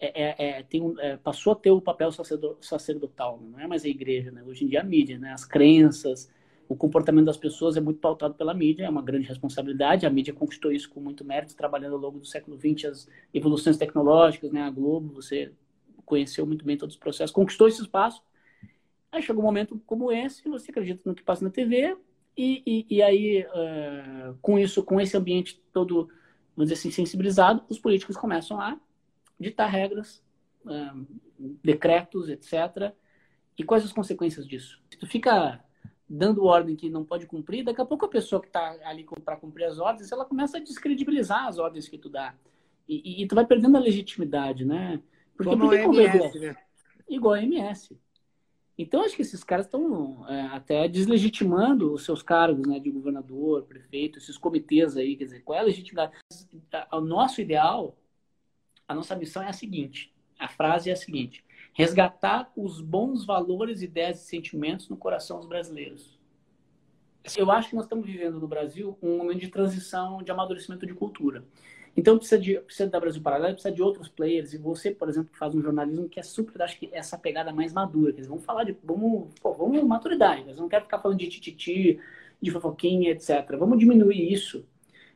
é, é, é, tem um, é, passou a ter o papel sacerdotal, não é mais a igreja, né? Hoje em dia a mídia, né? As crenças, o comportamento das pessoas é muito pautado pela mídia, é uma grande responsabilidade. A mídia conquistou isso com muito mérito, trabalhando ao longo do século XX as evoluções tecnológicas, né? A Globo, você conheceu muito bem todos os processos, conquistou esse espaço. Aí chega um momento como esse, você acredita no que passa na TV e, e, e aí, uh, com isso, com esse ambiente todo, vamos dizer assim, sensibilizado, os políticos começam a ditar regras, um, decretos, etc. E quais as consequências disso? Se tu fica dando ordem que não pode cumprir, daqui a pouco a pessoa que está ali para cumprir as ordens, ela começa a descredibilizar as ordens que tu dá. E, e, e tu vai perdendo a legitimidade, né? Porque Como a MS, né? Igual a MS. Então, acho que esses caras estão é, até deslegitimando os seus cargos, né, de governador, prefeito, esses comitês aí, quer dizer, qual é a legitimidade? O nosso ideal a nossa missão é a seguinte: a frase é a seguinte: resgatar os bons valores, ideias e sentimentos no coração dos brasileiros. Eu acho que nós estamos vivendo no Brasil um momento de transição, de amadurecimento de cultura. Então precisa, de, precisa da Brasil Paralelo, precisa de outros players. E você, por exemplo, que faz um jornalismo que é super, acho que essa pegada mais madura. Dizer, vamos falar de. Vamos, pô, vamos maturidade. Nós não quero ficar falando de tititi, de fofoquinha, etc. Vamos diminuir isso.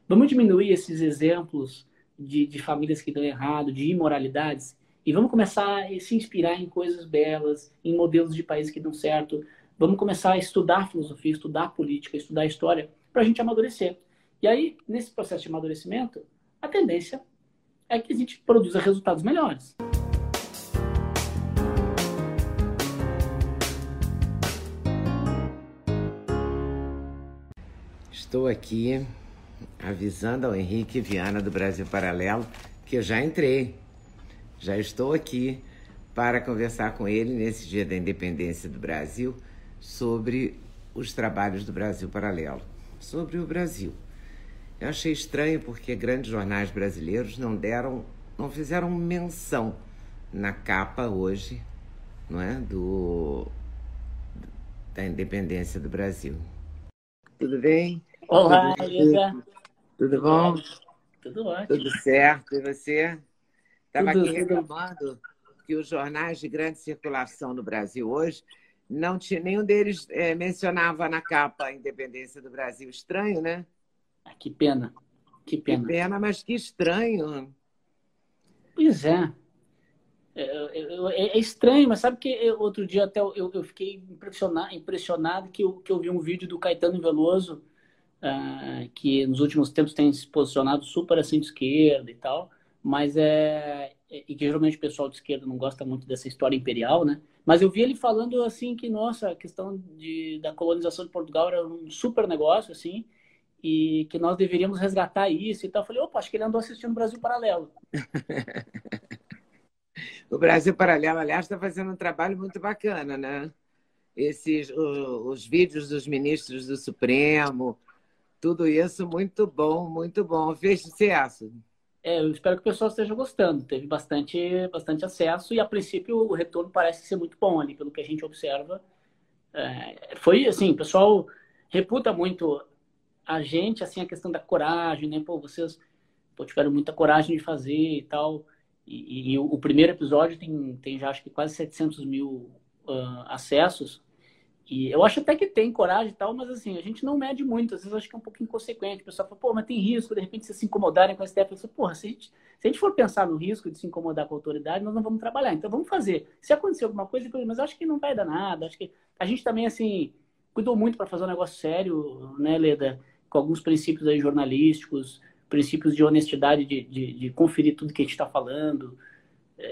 Vamos diminuir esses exemplos de, de famílias que dão errado, de imoralidades, e vamos começar a se inspirar em coisas belas, em modelos de países que dão certo. Vamos começar a estudar filosofia, estudar política, estudar história, para a gente amadurecer. E aí, nesse processo de amadurecimento, a tendência é que a gente produza resultados melhores. Estou aqui avisando ao Henrique Viana do Brasil Paralelo que eu já entrei, já estou aqui para conversar com ele nesse dia da independência do Brasil sobre os trabalhos do Brasil Paralelo, sobre o Brasil. Eu achei estranho porque grandes jornais brasileiros não deram, não fizeram menção na capa hoje, não é, do da independência do Brasil. Tudo bem? Olá, Ida. Tudo bom? Tudo ótimo. Tudo certo. E você? Estava aqui reclamando que os jornais de grande circulação no Brasil hoje não tinha nenhum deles é, mencionava na capa a independência do Brasil. Estranho, né? Ah, que pena. Que pena. Que pena, mas que estranho. Pois é. É, é, é, estranho, mas sabe que outro dia até eu, eu fiquei impressionado, impressionado que, eu, que eu vi um vídeo do Caetano Veloso uh, que nos últimos tempos tem se posicionado super assim de esquerda e tal, mas é, é e que geralmente o pessoal de esquerda não gosta muito dessa história imperial, né? Mas eu vi ele falando assim que nossa, a questão de, da colonização de Portugal era um super negócio assim e que nós deveríamos resgatar isso e tal. Eu falei, opa, acho que ele andou assistindo o Brasil Paralelo. o Brasil Paralelo, aliás, está fazendo um trabalho muito bacana, né? Esses, os, os vídeos dos ministros do Supremo, tudo isso muito bom, muito bom. Fez sucesso. É, eu espero que o pessoal esteja gostando. Teve bastante, bastante acesso e, a princípio, o retorno parece ser muito bom ali, pelo que a gente observa. É, foi assim, o pessoal reputa muito a gente, assim, a questão da coragem, né? Pô, vocês pô, tiveram muita coragem de fazer e tal. E, e, e o, primeiro episódio tem, tem já, acho que quase 700 mil uh, acessos. E eu acho até que tem coragem e tal, mas assim, a gente não mede muito. Às vezes eu acho que é um pouco inconsequente. O pessoal fala, pô, mas tem risco, de repente, se se incomodarem com a STF. Eu falo, porra, se a, gente, se a gente for pensar no risco de se incomodar com a autoridade, nós não vamos trabalhar. Então vamos fazer. Se acontecer alguma coisa, mas acho que não vai dar nada. Acho que a gente também, assim, cuidou muito para fazer um negócio sério, né, Leda? Com alguns princípios aí jornalísticos, princípios de honestidade, de, de, de conferir tudo que a gente está falando.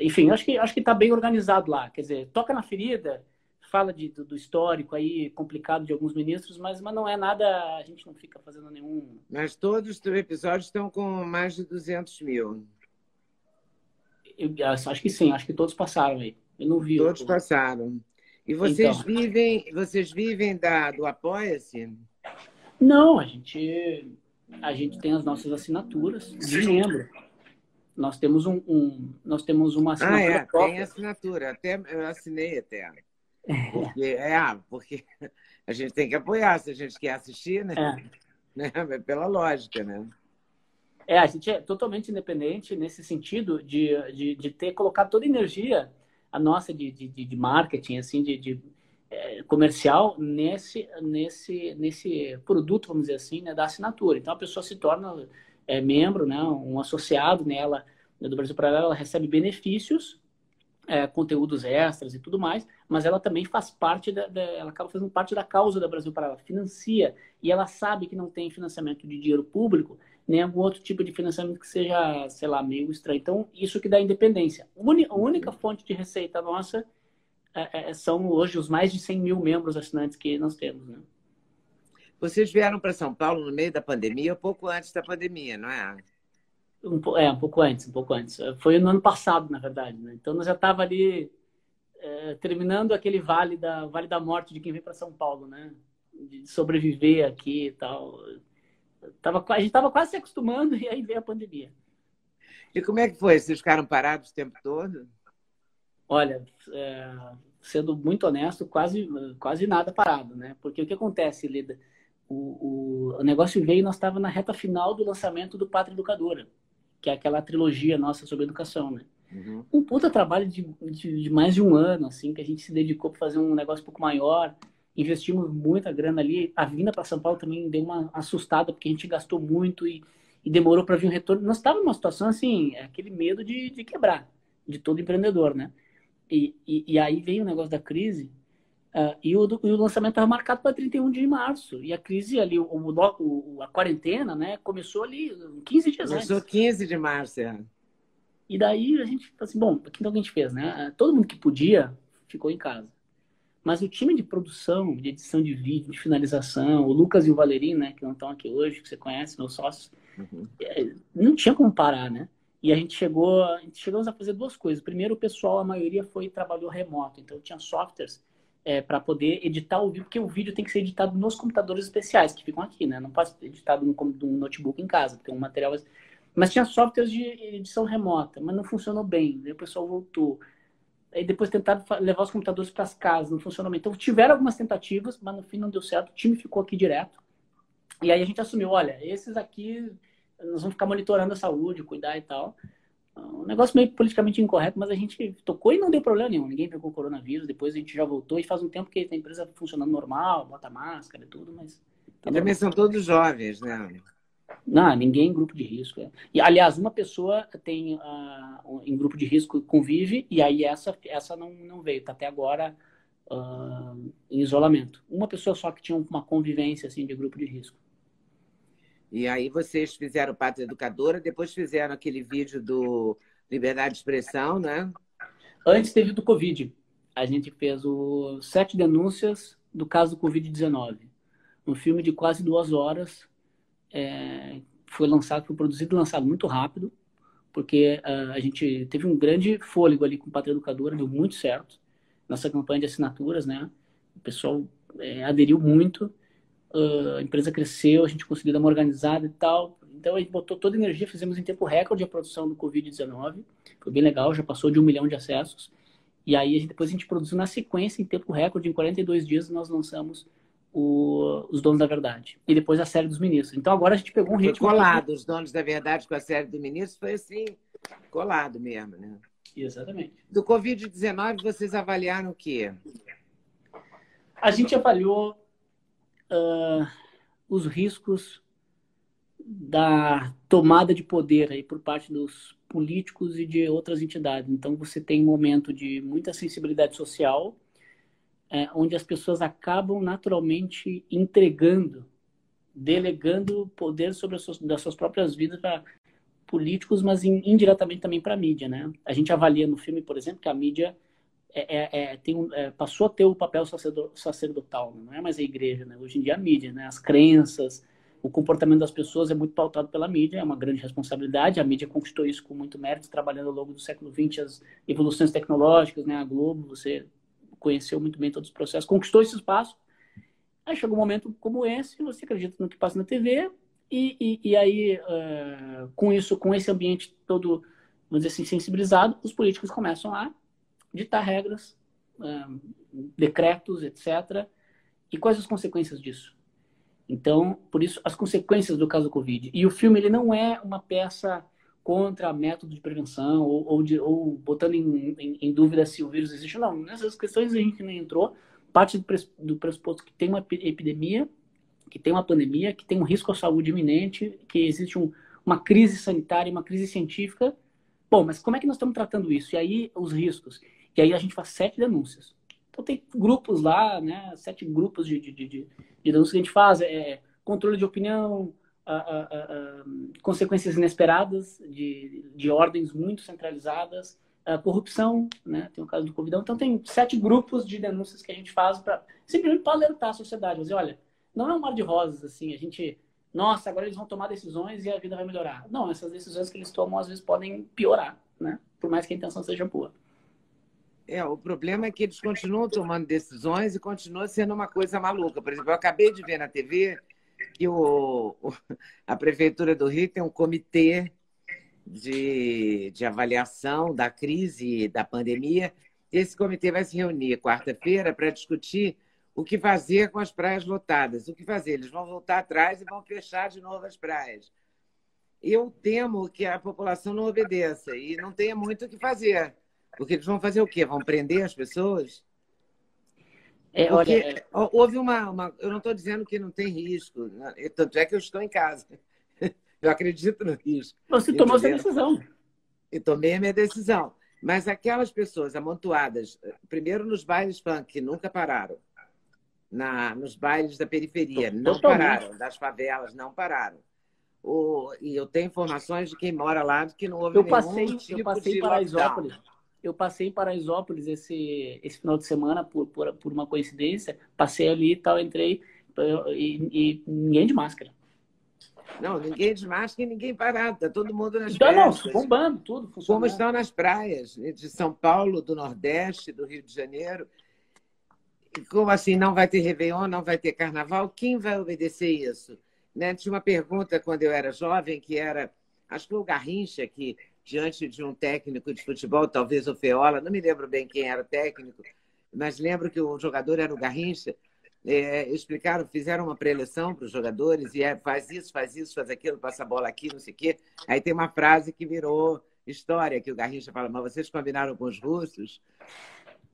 Enfim, acho que acho que está bem organizado lá. Quer dizer, toca na ferida fala de, do, do, histórico aí complicado de alguns ministros, mas, mas não é nada, a gente não fica fazendo nenhum. Mas todos os episódios estão com mais de 200 mil. Eu, acho que sim, acho que todos passaram aí. Eu não vi. Todos passaram. E vocês então, vivem, vocês vivem da, do Apoia-se? Não, a gente, a gente tem as nossas assinaturas de membro. Nós temos um, um nós temos uma assinatura. Ah, é, própria. tem assinatura. Até eu assinei até. Porque, é, ah, porque a gente tem que apoiar se a gente quer assistir, né? É. né? Pela lógica, né? É, a gente é totalmente independente nesse sentido de, de, de ter colocado toda a energia a nossa de, de, de marketing, assim, de, de é, comercial nesse, nesse, nesse produto, vamos dizer assim, né, da assinatura. Então a pessoa se torna é, membro, né, um associado nela né, do Brasil Paralelo, ela recebe benefícios, é, conteúdos extras e tudo mais, mas ela também faz parte da, da, ela acaba fazendo parte da causa da Brasil Paralelo, financia e ela sabe que não tem financiamento de dinheiro público, nem algum outro tipo de financiamento que seja, sei lá, meio estranho. Então, isso que dá independência. A única fonte de receita nossa é, é, são hoje os mais de 100 mil membros assinantes que nós temos. Né? Vocês vieram para São Paulo no meio da pandemia ou pouco antes da pandemia, não é? Um, é, um pouco antes, um pouco antes. Foi no ano passado, na verdade. Né? Então, nós já estava ali é, terminando aquele vale da, vale da morte de quem vem para São Paulo, né? De sobreviver aqui e tal. Tava, a gente estava quase se acostumando e aí veio a pandemia. E como é que foi? Vocês ficaram parados o tempo todo? Olha, é, sendo muito honesto, quase, quase nada parado, né? Porque o que acontece, Lida? O, o, o negócio veio e nós estávamos na reta final do lançamento do Pátria Educadora, que é aquela trilogia nossa sobre educação, né? Uhum. Um puta trabalho de, de, de, mais de um ano, assim, que a gente se dedicou para fazer um negócio um pouco maior investimos muita grana ali. A vinda para São Paulo também deu uma assustada, porque a gente gastou muito e, e demorou para vir um retorno. Nós estávamos numa situação assim, é aquele medo de, de quebrar, de todo empreendedor, né? E, e, e aí veio o negócio da crise, uh, e, o, e o lançamento estava marcado para 31 de março. E a crise ali, o, o, a quarentena, né, começou ali 15 dias começou antes. Começou 15 de março, é. E daí a gente falou assim, bom, o que então a gente fez, né? Todo mundo que podia ficou em casa. Mas o time de produção, de edição de vídeo, de finalização, o Lucas e o Valerim, né, que não estão aqui hoje, que você conhece, meus sócios, uhum. É, não tinha como parar, né? E a gente chegou, a gente chegamos a fazer duas coisas. Primeiro, o pessoal, a maioria foi trabalhou remoto, então tinha softwares é, para poder editar o vídeo, porque o vídeo tem que ser editado nos computadores especiais que ficam aqui, né? Não pode ser editado num, num notebook em casa, porque um material. Mas tinha softwares de edição remota, mas não funcionou bem. Aí o pessoal voltou. Aí depois tentaram levar os computadores para as casas, não funcionou bem. Então tiveram algumas tentativas, mas no fim não deu certo. O time ficou aqui direto. E aí a gente assumiu, olha, esses aqui nós vamos ficar monitorando a saúde, cuidar e tal. Um negócio meio politicamente incorreto, mas a gente tocou e não deu problema nenhum. Ninguém pegou coronavírus. Depois a gente já voltou e faz um tempo que a empresa funcionando normal, bota máscara e tudo, mas. Tá também são todos jovens, né? Não, ninguém em grupo de risco. É. E, aliás, uma pessoa tem uh, em grupo de risco convive, e aí essa, essa não, não veio, está até agora uh, em isolamento. Uma pessoa só que tinha uma convivência assim, de grupo de risco. E aí vocês fizeram Pátria Educadora, depois fizeram aquele vídeo do Liberdade de Expressão, né? Antes teve do Covid. A gente fez o sete denúncias do caso do Covid-19. Um filme de quase duas horas, é, foi lançado, foi produzido e lançado muito rápido, porque uh, a gente teve um grande fôlego ali com o Pátria Educadora, deu muito certo. Nossa campanha de assinaturas, né? O pessoal é, aderiu muito, uh, a empresa cresceu, a gente conseguiu dar uma organizada e tal. Então a gente botou toda a energia, fizemos em tempo recorde a produção do Covid-19, foi bem legal, já passou de um milhão de acessos. E aí depois a gente produziu na sequência, em tempo recorde, em 42 dias, nós lançamos o, os donos da verdade. E depois a série dos ministros. Então agora a gente pegou um ritmo. Foi colado, os donos da verdade com a série do ministro foi assim, colado mesmo, né? Exatamente. Do Covid-19, vocês avaliaram o quê? A gente avaliou uh, os riscos da tomada de poder aí por parte dos políticos e de outras entidades. Então você tem um momento de muita sensibilidade social, é, onde as pessoas acabam naturalmente entregando, delegando poder sobre as suas, das suas próprias vidas para políticos, mas indiretamente também para a mídia, né? A gente avalia no filme, por exemplo, que a mídia é, é, é tem um, é, passou a ter o papel sacerdotal, não é mais a igreja, né? Hoje em dia a mídia, né? As crenças, o comportamento das pessoas é muito pautado pela mídia, é uma grande responsabilidade. A mídia conquistou isso com muito mérito, trabalhando ao longo do século XX as evoluções tecnológicas, né? A Globo, você conheceu muito bem todos os processos, conquistou esse espaço. Aí chegou um momento como esse, você acredita no que passa na TV, e, e, e aí, uh, com isso, com esse ambiente todo, vamos dizer assim, sensibilizado, os políticos começam a ditar regras, uh, decretos, etc. E quais as consequências disso? Então, por isso, as consequências do caso Covid. E o filme ele não é uma peça contra método de prevenção ou, ou, de, ou botando em, em, em, dúvida se o vírus existe ou não. Nessas questões a gente nem entrou. Parte do, do pressuposto que tem uma epidemia, que tem uma pandemia, que tem um risco à saúde iminente, que existe um, uma crise sanitária, uma crise científica. Bom, mas como é que nós estamos tratando isso? E aí os riscos. E aí a gente faz sete denúncias. Então tem grupos lá, né? Sete grupos de, de, de, de denúncias que a gente faz. É, controle de opinião, a, a, a, consequências inesperadas de, de ordens muito centralizadas, corrupção, né? Tem o caso do Covidão. Então tem sete grupos de denúncias que a gente faz para simplesmente para alertar a sociedade, dizer, olha, não é um mar de rosas assim, a gente, nossa, agora eles vão tomar decisões e a vida vai melhorar. Não, essas decisões que eles tomam às vezes podem piorar, né? Por mais que a intenção seja boa. É, o problema é que eles continuam tomando decisões e continua sendo uma coisa maluca. Por exemplo, eu acabei de ver na TV que o, a Prefeitura do Rio tem um comitê de, de avaliação da crise da pandemia. Esse comitê vai se reunir quarta-feira para discutir o que fazer com as praias lotadas. O que fazer? Eles vão voltar atrás e vão fechar de novo as praias. Eu temo que a população não obedeça e não tenha muito o que fazer. Porque eles vão fazer o quê? Vão prender as pessoas? É, Porque olha, é... houve uma, uma, Eu não estou dizendo que não tem risco, né? tanto é que eu estou em casa. Eu acredito no risco. Você tomou essa decisão. E tomei a minha decisão. Mas aquelas pessoas amontoadas, primeiro nos bailes funk, que nunca pararam, na, nos bailes da periferia, não Totalmente. pararam, das favelas, não pararam. O, e eu tenho informações de quem mora lá de que não houve eu nenhum passei, tipo eu passei de para Isópolis eu passei em Paraisópolis esse, esse final de semana por, por, por uma coincidência, passei ali e tal, entrei e, e, ninguém de máscara. Não, ninguém de máscara e ninguém parado, tá todo mundo nas então, praias. Não, bombando, tudo funcionando. Como estão nas praias de São Paulo, do Nordeste, do Rio de Janeiro. E como assim, não vai ter Réveillon, não vai ter Carnaval? Quem vai obedecer isso? Né? Tinha uma pergunta quando eu era jovem, que era, acho que o Garrincha, que diante de um técnico de futebol, talvez o Feola, não me lembro bem quem era o técnico, mas lembro que o jogador era o Garrincha. É, explicaram, fizeram uma preleção para os jogadores e é, faz isso, faz isso, faz aquilo, passa a bola aqui, não sei o quê. Aí tem uma frase que virou história, que o Garrincha fala, mas vocês combinaram com os russos?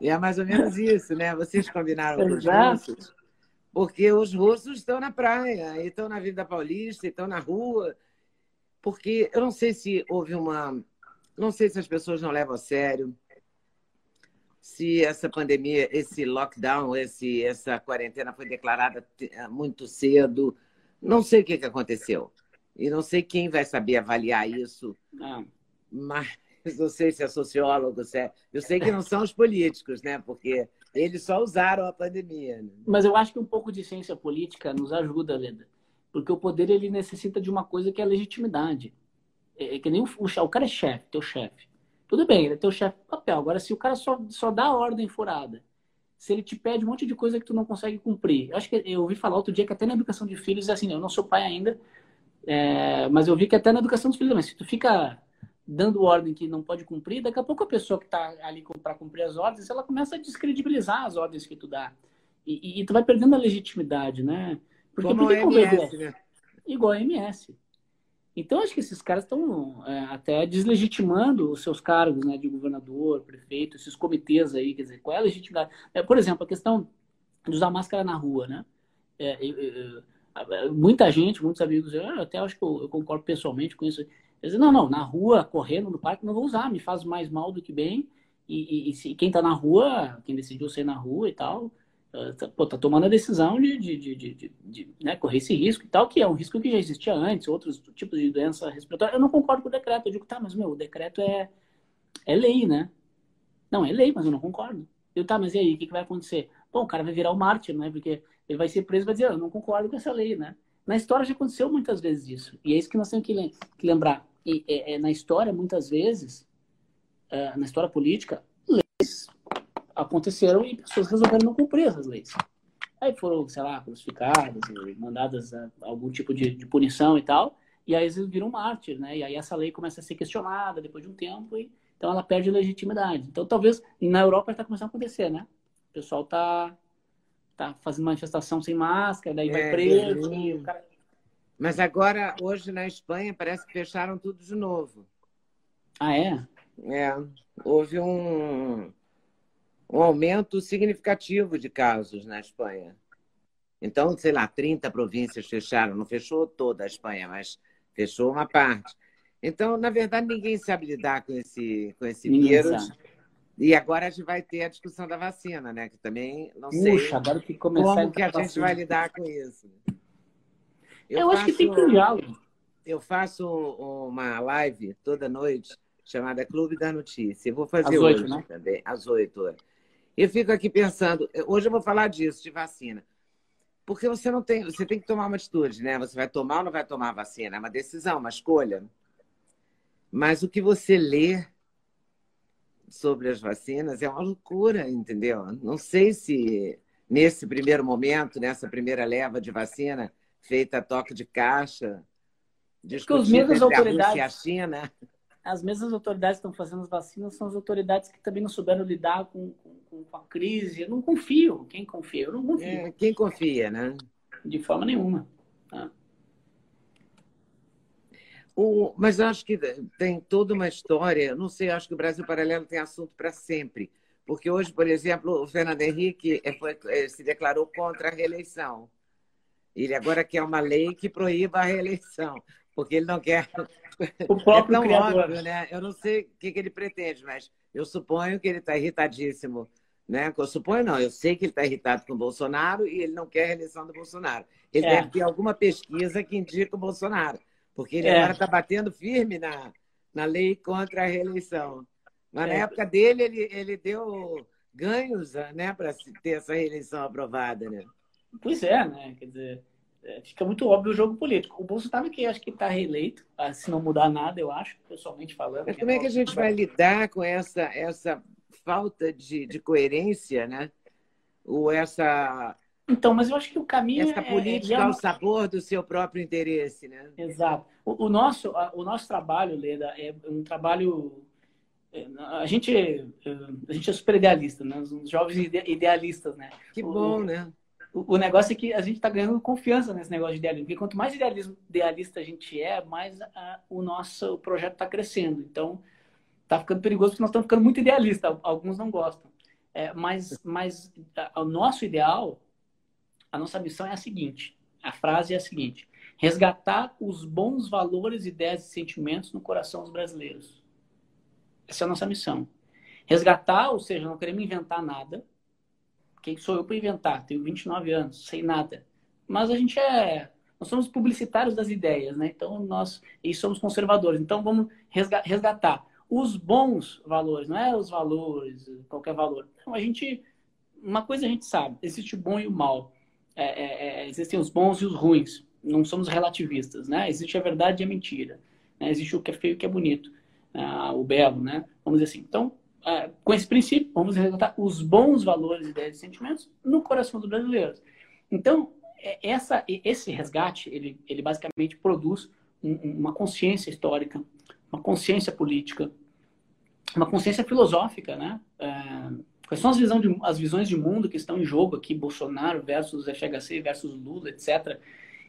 E é mais ou menos isso, né? Vocês combinaram com os russos? Porque os russos estão na praia, estão na Vida Paulista, estão na rua, porque eu não sei se houve uma. Não sei se as pessoas não levam a sério, se essa pandemia, esse lockdown, esse, essa quarentena foi declarada muito cedo. Não sei o que, que aconteceu. E não sei quem vai saber avaliar isso. Não. Mas não sei se é sociólogo, se é... eu sei que não são os políticos, né? Porque eles só usaram a pandemia. Né? Mas eu acho que um pouco de ciência política nos ajuda, Leda. Porque o poder ele necessita de uma coisa que é a legitimidade. É, é que nem o, o, o cara é chefe, teu chefe. Tudo bem, ele é teu chefe papel. Agora, se o cara só, só dá ordem furada, se ele te pede um monte de coisa que tu não consegue cumprir. Eu acho que eu ouvi falar outro dia que até na educação de filhos, assim, eu não sou pai ainda, é, mas eu vi que até na educação dos filhos também, se tu fica dando ordem que não pode cumprir, daqui a pouco a pessoa que está ali para cumprir as ordens, ela começa a descredibilizar as ordens que tu dá. E, e, e tu vai perdendo a legitimidade, né? Porque Como a MS, né? Igual a MS. Então, acho que esses caras estão é, até deslegitimando os seus cargos, né, de governador, prefeito, esses comitês aí, quer dizer, qual é a legitimidade? É, por exemplo, a questão de usar máscara na rua, né? É, eu, muita gente, muitos amigos, eu até acho que eu, eu concordo pessoalmente com isso. Dizem, não, não, na rua, correndo no parque, não vou usar, me faz mais mal do que bem. E, e, e se, quem está na rua, quem decidiu ser na rua e tal, Tá, pô, tá tomando a decisão de, de, de, de, de né, correr esse risco e tal, que é um risco que já existia antes, outros tipos de doença respiratória. Eu não concordo com o decreto. Eu digo, tá, mas meu, o decreto é, é lei, né? Não, é lei, mas eu não concordo. Eu, tá, mas e aí, o que, que vai acontecer? Bom, o cara vai virar o um mártir, né? Porque ele vai ser preso e vai dizer, eu não concordo com essa lei, né? Na história já aconteceu muitas vezes isso. E é isso que nós temos que, lembrar. E é, é, na história, muitas vezes, uh, na história política, leis aconteceram e pessoas resolveram não cumprir essas leis. Aí foram, sei lá, crucificadas, mandadas a algum tipo de, de punição e tal, e aí eles viram mártir, né? E aí essa lei começa a ser questionada depois de um tempo, e, então ela perde legitimidade. Então talvez, na Europa está começando a acontecer, né? O pessoal tá, tá fazendo manifestação sem máscara, daí é, vai preso, cara... Mas agora, hoje na Espanha, parece que fecharam tudo de novo. Ah, é? É. Houve um, um aumento significativo de casos na Espanha. Então, sei lá, 30 províncias fecharam. Não fechou toda a Espanha, mas fechou uma parte. Então, na verdade, ninguém sabe lidar com esse, com esse vírus. E agora a gente vai ter a discussão da vacina, né? Que também não Puxa, sei agora que começar como que a gente vai lidar com isso. Eu, eu faço, acho que tem que um diálogo. Eu faço uma live toda noite chamada Clube da Notícia. Eu vou fazer às hoje 8, né? também, às oito. Eu fico aqui pensando, hoje eu vou falar disso, de vacina. Porque você não tem, você tem que tomar uma atitude, né? Você vai tomar ou não vai tomar a vacina? É uma decisão, uma escolha. Mas o que você lê sobre as vacinas é uma loucura, entendeu? Não sei se nesse primeiro momento, nessa primeira leva de vacina, feita a toque de caixa, discutindo os mesmos autoridades, a Rússia e a China. As mesmas autoridades que estão fazendo as vacinas são as autoridades que também não souberam lidar com, com, com a crise. Eu não confio. Quem confia? Eu não confio. É, quem confia, né? De forma nenhuma. Tá? O, mas acho que tem toda uma história. Não sei, acho que o Brasil Paralelo tem assunto para sempre. Porque hoje, por exemplo, o Fernando Henrique é, foi, é, se declarou contra a reeleição. Ele agora quer uma lei que proíba a reeleição, porque ele não quer. O próprio é criador. óbvio, né? Eu não sei o que, que ele pretende, mas eu suponho que ele está irritadíssimo. Né? Eu suponho não, eu sei que ele está irritado com o Bolsonaro e ele não quer a reeleição do Bolsonaro. Ele é. deve ter alguma pesquisa que indica o Bolsonaro, porque ele é. agora está batendo firme na, na lei contra a reeleição. Mas é. na época dele, ele, ele deu ganhos né, para ter essa reeleição aprovada. Né? Pois é, né? Quer dizer, é, fica muito óbvio o jogo político. O Bolsonaro que acho que está reeleito, ah, se não mudar nada, eu acho, pessoalmente falando. Mas como é que a gente vai lidar com essa, essa falta de, de coerência, né? Ou essa então, mas eu acho que o caminho essa é, política é, é, ao sabor do seu próprio interesse, né? Exato. O, o nosso, o nosso trabalho, Leda, é um trabalho é, a gente a gente é super idealista, né? Os jovens idealistas, né? Que bom, o, né? o, negócio é que a gente está ganhando confiança nesse negócio de idealismo. Porque quanto mais idealismo, idealista a gente é, mais a, o nosso projeto está crescendo. Então, está ficando perigoso porque nós estamos ficando muito idealistas. Alguns não gostam. É, mas mas o nosso ideal, a nossa missão é a seguinte. A frase é a seguinte. Resgatar os bons valores, ideias e sentimentos no coração dos brasileiros. Essa é a nossa missão. Resgatar, ou seja, não queremos inventar nada, quem sou eu para inventar? Tenho 29 anos, sei nada. Mas a gente é. Nós somos publicitários das ideias, né? Então nós. E somos conservadores. Então vamos resgatar os bons valores, não é os valores, qualquer valor. Então a gente. Uma coisa a gente sabe: existe o bom e o mal. É, é, é, existem os bons e os ruins. Não somos relativistas, né? Existe a verdade e a mentira. Né? Existe o que é feio e o que é bonito. Ah, o belo, né? Vamos dizer assim. Então, é, com esse princípio, vamos resgatar os bons valores, ideias e sentimentos no coração dos brasileiros. Então, é, essa, esse resgate, ele, ele basicamente produz uma consciência histórica, uma consciência política, uma consciência filosófica, né? É, quais são as, visão de, as visões de mundo que estão em jogo aqui, Bolsonaro versus FHC versus Lula, etc.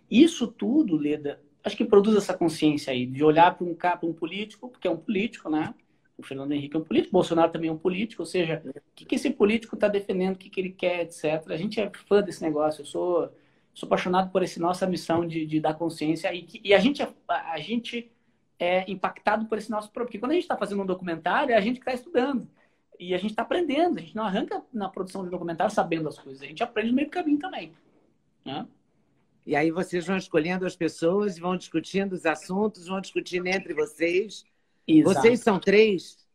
Isso tudo, Leda, acho que produz essa consciência aí, de olhar para um, um político, porque é um político, né? o Fernando Henrique é um político, Bolsonaro também é um político, ou seja, o que, que esse político está defendendo, o que, que ele quer, etc. A gente é fã desse negócio, eu sou, sou apaixonado por essa nossa missão de, de dar consciência e, que, e a gente, é, a gente é impactado por esse nosso porque quando a gente está fazendo um documentário, é a gente que está estudando e a gente está aprendendo, a gente não arranca na produção de documentário sabendo as coisas, a gente aprende no meio do caminho também. Né? E aí vocês vão escolhendo as pessoas, vão discutindo os assuntos, vão discutindo entre vocês Exato. Vocês são três?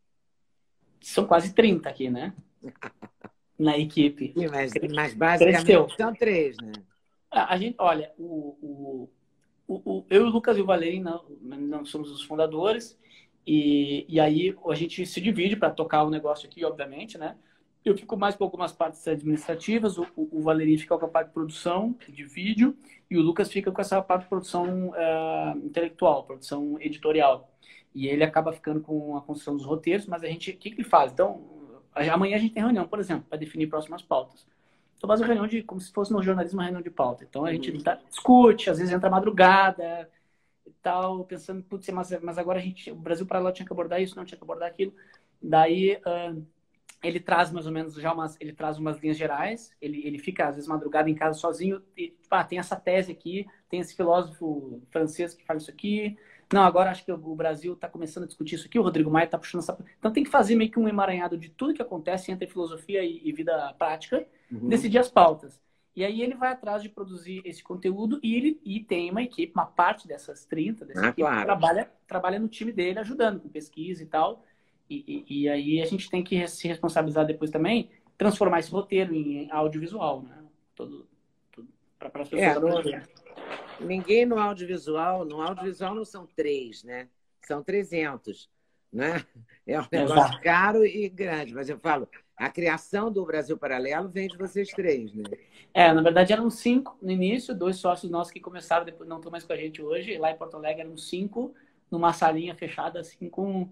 São quase 30 aqui, né? Na equipe. Sim, mas, mas basicamente Cresceu. são três, né? A gente, olha, o, o, o, eu, o Lucas e o Valeri não, não somos os fundadores. E, e aí a gente se divide para tocar o negócio aqui, obviamente, né? Eu fico mais com algumas partes administrativas, o, o Valerim fica com a parte de produção, de vídeo, e o Lucas fica com essa parte de produção uh, intelectual, produção editorial. E ele acaba ficando com a construção dos roteiros, mas a gente, o que, que ele faz? Então, amanhã a gente tem reunião, por exemplo, para definir próximas pautas. Então, faz uma reunião de, como se fosse no jornalismo, uma reunião de pauta. Então, a gente uhum. tá, discute, às vezes entra madrugada e tal, pensando, putz, mas, mas agora a gente, o Brasil para lá tinha que abordar isso, não tinha que abordar aquilo. Daí, uh, ele traz mais ou menos já umas, ele traz umas linhas gerais, ele, ele fica às vezes madrugada em casa sozinho, e, tipo, ah, tem essa tese aqui, tem esse filósofo francês que fala isso aqui, não, agora acho que o Brasil está começando a discutir isso aqui, o Rodrigo Maia está puxando essa... Então tem que fazer meio que um emaranhado de tudo que acontece entre filosofia e, e vida prática, uhum. decidir as pautas. E aí ele vai atrás de produzir esse conteúdo e ele e tem uma equipe, uma parte dessas 30, dessa ah, equipe, claro. trabalha, trabalha no time dele, ajudando com pesquisa e tal. E, e, e, aí a gente tem que se responsabilizar depois também, transformar esse roteiro em audiovisual, né? Todo, todo para as pessoas. É, ninguém no audiovisual, no audiovisual não são três, né? São 300, né? É um negócio Exato. caro e grande, mas eu falo, a criação do Brasil Paralelo vem de vocês três, né? É, na verdade eram cinco no início, dois sócios nossos que começaram, depois não estão mais com a gente hoje, lá em Porto Alegre eram cinco, numa salinha fechada, assim, com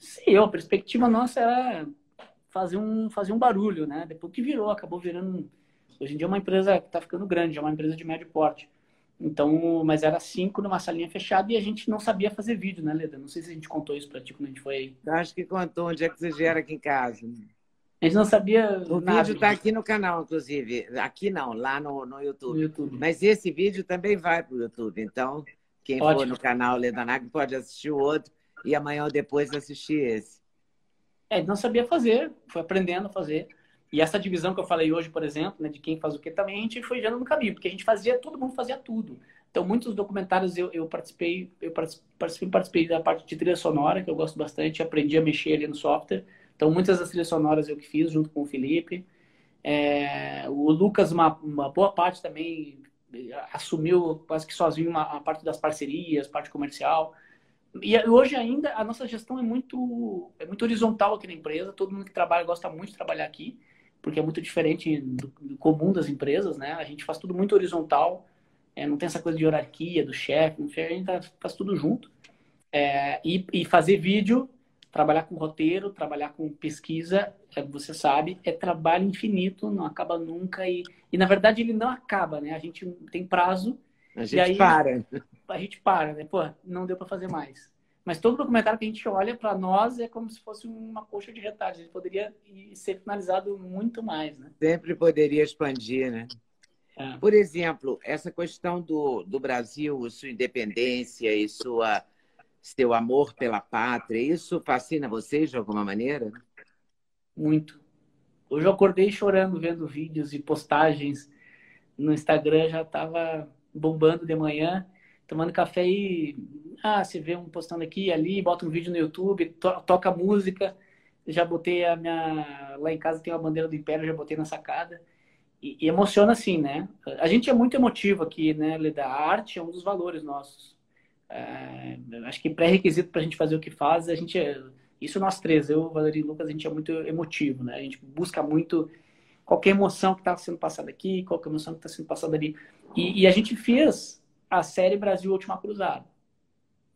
Sim, a perspectiva nossa era fazer um, fazer um barulho, né? Depois que virou, acabou virando. Hoje em dia é uma empresa que está ficando grande, é uma empresa de médio porte. Então, mas era cinco numa salinha fechada e a gente não sabia fazer vídeo, né, Leda? Não sei se a gente contou isso para ti quando a gente foi. Acho que contou onde é que você gera aqui em casa. A gente não sabia. O nada, vídeo está aqui no canal, inclusive. Aqui não, lá no, no, YouTube. no YouTube. Mas esse vídeo também vai para o YouTube. Então, quem Ótimo. for no canal Leda Nag pode assistir o outro e amanhã ou depois assistir esse. É, não sabia fazer, foi aprendendo a fazer. E essa divisão que eu falei hoje, por exemplo, né, de quem faz o que, também a gente foi vendo no caminho, porque a gente fazia, todo mundo fazia tudo. Então, muitos documentários eu, eu participei, eu participei, participei da parte de trilha sonora, que eu gosto bastante, aprendi a mexer ali no software. Então, muitas das trilhas sonoras eu que fiz, junto com o Felipe. É, o Lucas, uma, uma boa parte também, assumiu quase que sozinho uma, a parte das parcerias, parte comercial. E hoje ainda a nossa gestão é muito, é muito horizontal aqui na empresa. Todo mundo que trabalha gosta muito de trabalhar aqui, porque é muito diferente do, do comum das empresas, né? A gente faz tudo muito horizontal, é, não tem essa coisa de hierarquia, do chefe, a gente faz tudo junto. É, e, e, fazer vídeo, trabalhar com roteiro, trabalhar com pesquisa, é, você sabe, é trabalho infinito, não acaba nunca. E, e na verdade ele não acaba, né? A gente tem prazo. A gente aí, para a gente para, né? Pô, não deu para fazer mais. Mas todo documentário que a gente olha para nós é como se fosse uma coxa de retalhos. Ele poderia ser finalizado muito mais, né? Sempre poderia expandir, né? É. Por exemplo, essa questão do, do Brasil, sua independência e sua, seu amor pela pátria, isso fascina vocês de alguma maneira? Muito. Hoje eu acordei chorando vendo vídeos e postagens no Instagram, já estava bombando de manhã tomando café e ah, você vê um postando aqui e ali, bota um vídeo no YouTube, to toca música. Já botei a minha. Lá em casa tem uma bandeira do Império, já botei na sacada. E, e emociona assim, né? A gente é muito emotivo aqui, né, Leda? A arte é um dos valores nossos. É, acho que pré-requisito para a gente fazer o que faz, a gente é, Isso nós três, eu, Valeria e Lucas, a gente é muito emotivo, né? A gente busca muito qualquer emoção que está sendo passada aqui, qualquer emoção que está sendo passada ali. E, e a gente fez a série Brasil Última Cruzada.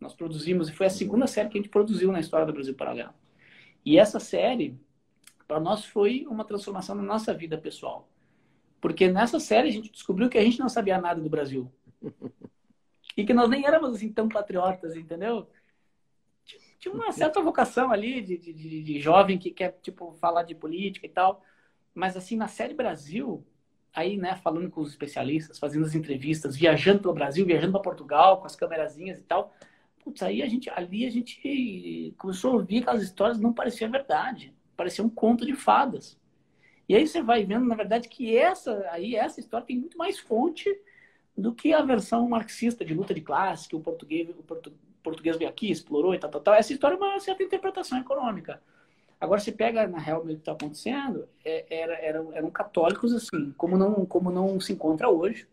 Nós produzimos, e foi a segunda série que a gente produziu na história do Brasil Paralelo. E essa série, para nós, foi uma transformação na nossa vida pessoal. Porque nessa série a gente descobriu que a gente não sabia nada do Brasil. E que nós nem éramos assim tão patriotas, entendeu? Tinha uma certa vocação ali de, de, de jovem que quer, tipo, falar de política e tal. Mas, assim, na série Brasil, aí, né, falando com os especialistas, fazendo as entrevistas, viajando pelo Brasil, viajando para Portugal, com as câmerazinhas e tal. Putz, aí a gente, ali a gente começou a ouvir aquelas histórias, não parecia verdade, parecia um conto de fadas. E aí você vai vendo, na verdade, que essa, aí, essa história tem muito mais fonte do que a versão marxista de luta de classe, que o português, o português veio aqui, explorou e tal, tal, tal. Essa história é uma certa interpretação econômica. Agora, se pega na real o que está acontecendo, é, era, eram, eram católicos assim, como não, como não se encontra hoje.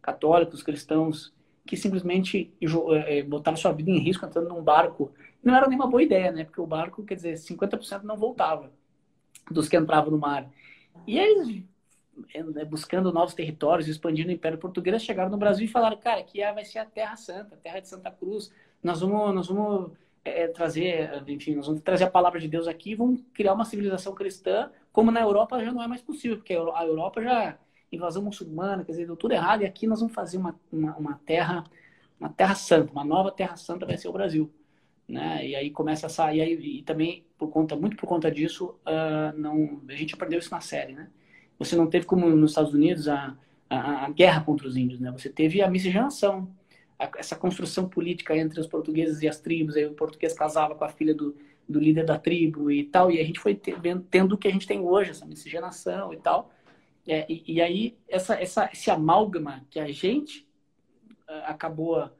Católicos, cristãos, que simplesmente é, botaram sua vida em risco entrando num barco. Não era nenhuma boa ideia, né? Porque o barco, quer dizer, 50% não voltava. dos que entravam no mar. E eles, né, buscando novos territórios, expandindo o Império Português, chegaram no Brasil e falaram, cara, aqui é, vai ser a Terra Santa, a Terra de Santa Cruz. Nós vamos, nós vamos é, trazer, enfim, nós vamos trazer a palavra de Deus aqui, vamos criar uma civilização cristã, como na Europa já não é mais possível, porque a Europa já invasão muçulmana, quer dizer, deu tudo errado, e aqui nós vamos fazer uma, uma, uma terra, uma terra santa, uma nova terra santa vai ser o Brasil. Né? E aí começa a e, e também por conta, muito por conta disso, uh, não, a gente aprendeu isso na série, né? Você não teve como nos Estados Unidos a, a, a guerra contra os índios, né? Você teve a miscigenação, a, essa construção política entre os portugueses e as tribos, aí o português casava com a filha do, do líder da tribo e tal, e a gente foi tendo o que a gente tem hoje, essa miscigenação e tal. É, e, e, aí, essa, essa, esse amálgama que a gente acabou.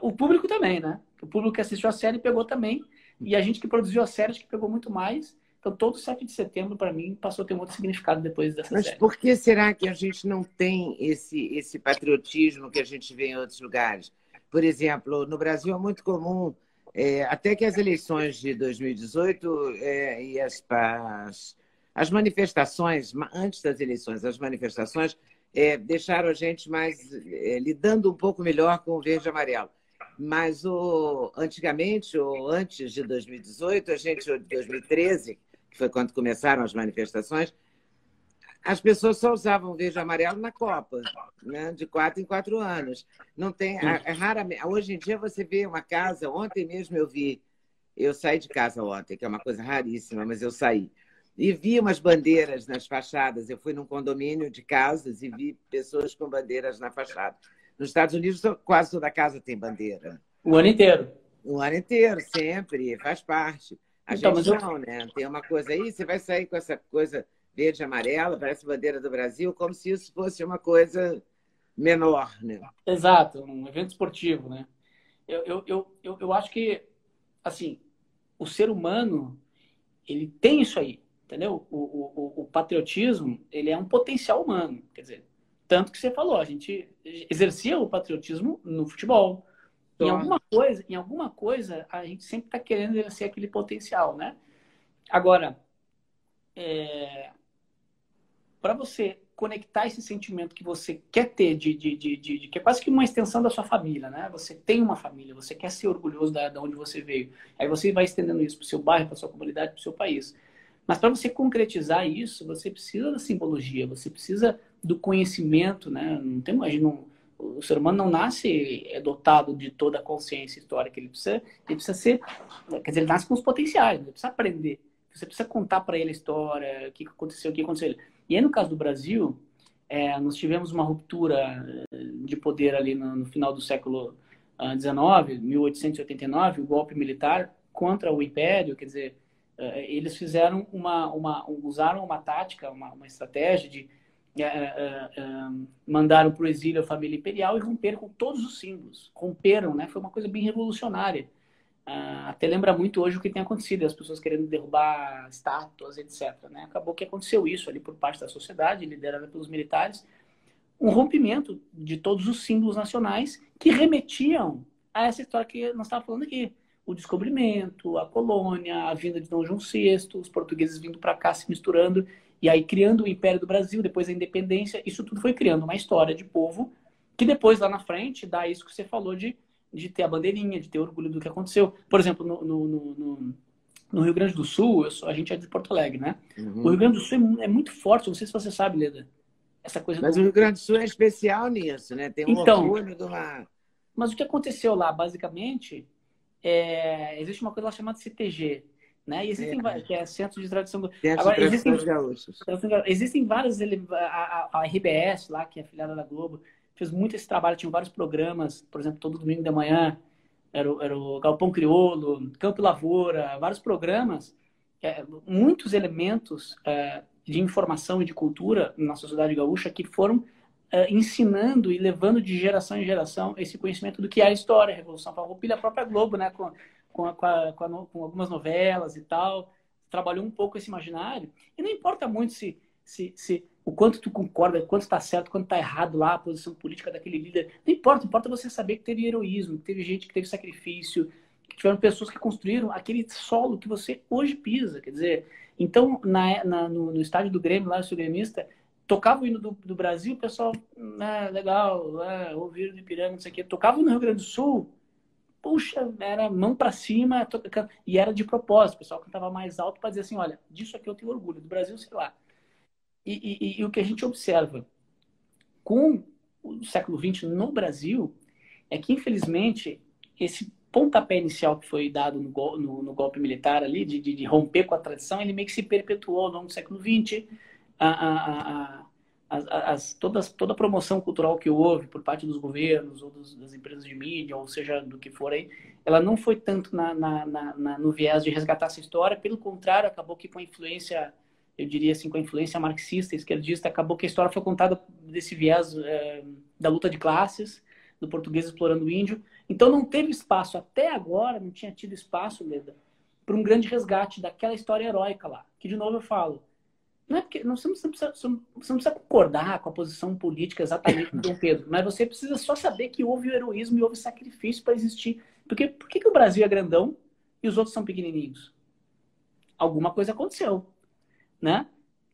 O público também, né? O público que assistiu a série pegou também. E a gente que produziu a série, acho que pegou muito mais. Então, todo 7 de setembro, para mim, passou a ter um outro significado depois dessa Mas série. Mas por que será que a gente não tem esse, esse patriotismo que a gente vê em outros lugares? Por exemplo, no Brasil é muito comum, é, até que as eleições de 2018 é, e as, as, as, manifestações, antes das eleições, as manifestações é, deixaram a gente mais é, lidando um pouco melhor com o verde e amarelo. Mas o, antigamente, ou antes de 2018, a gente, 2013, que foi quando começaram as manifestações, as pessoas só usavam verde e amarelo na Copa, né? de quatro em quatro anos. Não tem, é raramente. Hoje em dia você vê uma casa. Ontem mesmo eu vi, eu saí de casa ontem, que é uma coisa raríssima, mas eu saí e vi umas bandeiras nas fachadas. Eu fui num condomínio de casas e vi pessoas com bandeiras na fachada. Nos Estados Unidos, quase toda casa tem bandeira. O ano inteiro. O ano inteiro, sempre, faz parte. A então, gente não, né? Tem uma coisa aí, você vai sair com essa coisa verde e amarela, parece bandeira do Brasil, como se isso fosse uma coisa menor, né? Exato, um evento esportivo, né? Eu, eu, eu, eu, eu acho que, assim, o ser humano, ele tem isso aí, entendeu? O, o, o patriotismo, ele é um potencial humano, quer dizer, tanto que você falou, a gente exercia o patriotismo no futebol. Em alguma coisa, em alguma coisa, a gente sempre está querendo exercer aquele potencial, né? Agora, é, para você conectar esse sentimento que você quer ter, de, de, de, de, que é quase que uma extensão da sua família, né? Você tem uma família, você quer ser orgulhoso da, da onde você veio. Aí você vai estendendo isso para o seu bairro, para sua comunidade, para o seu país. Mas para você concretizar isso, você precisa da simbologia, você precisa do conhecimento, né? Não tem, imagina, o ser humano não nasce é dotado de toda a consciência histórica, ele precisa, ele precisa ser, quer dizer, ele nasce com os potenciais, ele precisa aprender. Você precisa contar para ele a história, o que aconteceu, o que aconteceu. E aí, no caso do Brasil, é, nós tivemos uma ruptura eh, de poder ali no, no final do século XIX, ah, 1889, o golpe militar contra o Império, quer dizer, eh, eles fizeram uma, uma usaram uma tática, uma, uma estratégia de é, é, é, mandaram para o exílio a família imperial e romperam com todos os símbolos. Romperam, né? Foi uma coisa bem revolucionária. Uh, até lembra muito hoje o que tem acontecido, as pessoas querendo derrubar estátuas, etc. Né? Acabou que aconteceu isso ali por parte da sociedade, liderada pelos militares, um rompimento de todos os símbolos nacionais que remetiam a essa história que nós estávamos falando aqui. O descobrimento, a colônia, a vinda de Dom João VI, os portugueses vindo para cá se misturando e aí, criando o Império do Brasil, depois a independência, isso tudo foi criando uma história de povo que depois, lá na frente, dá isso que você falou de, de ter a bandeirinha, de ter orgulho do que aconteceu. Por exemplo, no, no, no, no Rio Grande do Sul, sou, a gente é de Porto Alegre, né? Uhum. O Rio Grande do Sul é, é, muito forte, não sei se você sabe, Leda. Essa coisa mas do... o Rio Grande do Sul é especial nisso, né? Tem um então, orgulho de uma... Mas o que aconteceu lá, basicamente, é... existe uma coisa lá chamada CTG, né? E existem é, que é centro de tradição. Agora, existem, existem várias a, a, RBS lá que é afiliada da Globo fez muito esse trabalho, tinha vários programas, por exemplo, todo domingo de manhã era o, era o Galpão Criolo, Campo Lavoura, vários programas, é, muitos elementos é, de informação e de cultura na sociedade gaúcha que foram é, ensinando e levando de geração em geração esse conhecimento do que é a história, a Revolução Farroupilha, a própria Globo, né, com, com, a, com, a, com, algumas novelas e tal, trabalhou um pouco esse imaginário. E não importa muito se, se, se o quanto tu concorda, quanto está certo, quanto está errado lá a posição política daquele líder. Não importa, importa você saber que teve heroísmo, que teve gente que teve sacrifício, tiveram pessoas que construíram aquele solo que você hoje pisa. Quer dizer, então, na, na no, no, estádio do Grêmio, lá, eu sou gremista, tocava o hino do, do Brasil, o pessoal, ah, legal, ah, ouvir do Ipiranga, não sei o quê. Tocava no Rio Grande do Sul, puxa, era mão para cima, e era de propósito. O pessoal cantava mais alto para dizer assim: olha, disso aqui eu tenho orgulho, do Brasil, sei lá. E, e, e o que a gente observa com o século XX no Brasil é que, infelizmente, esse pontapé inicial que foi dado no, no, no golpe militar ali, de, de, de, romper com a tradição, ele meio que se perpetuou ao longo do século XX. A, a, a, as, as, todas, toda a promoção cultural que houve por parte dos governos ou dos, das empresas de mídia, ou seja, do que for aí, ela não foi tanto na, na, na, no viés de resgatar essa história, pelo contrário, acabou que com a influência, eu diria assim, com a influência marxista, esquerdista, acabou que a história foi contada desse viés é, da luta de classes, do português explorando o índio. Então não teve espaço, até agora, não tinha tido espaço, Leda, para um grande resgate daquela história heróica lá. Que, de novo, eu falo, não é porque não, você, não precisa, você não precisa concordar com a posição política exatamente do Dom Pedro, mas você precisa só saber que houve o heroísmo e houve sacrifício para existir. Porque por que, que o Brasil é grandão e os outros são pequenininhos? Alguma coisa aconteceu, né?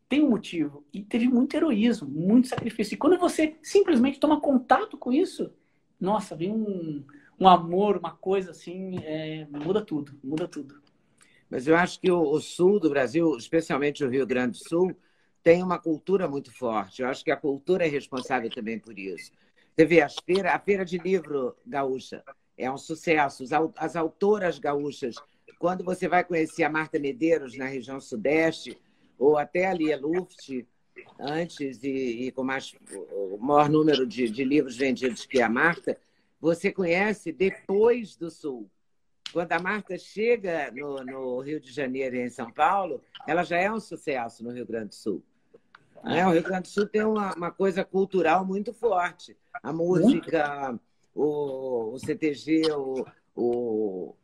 Tem um motivo. E teve muito heroísmo, muito sacrifício. E quando você simplesmente toma contato com isso, nossa, vem um, um amor, uma coisa assim, é, muda tudo, muda tudo. Mas eu acho que o, o, sul do Brasil, especialmente o Rio Grande do Sul, tem uma cultura muito forte. Eu acho que a cultura é responsável também por isso. Você vê, feira, a Feira de Livro Gaúcha é um sucesso. As autoras gaúchas, quando você vai conhecer a Marta Medeiros na região sudeste, ou até a Lia Luft, antes e, e com mais, o maior número de, de livros vendidos que a Marta, você conhece depois do Sul. Quando a Marta chega no, no, Rio de Janeiro e em São Paulo, ela já é um sucesso no Rio Grande do Sul. Né? O Rio Grande do Sul tem uma, uma coisa cultural muito forte. A música, o, o CTG, o, o,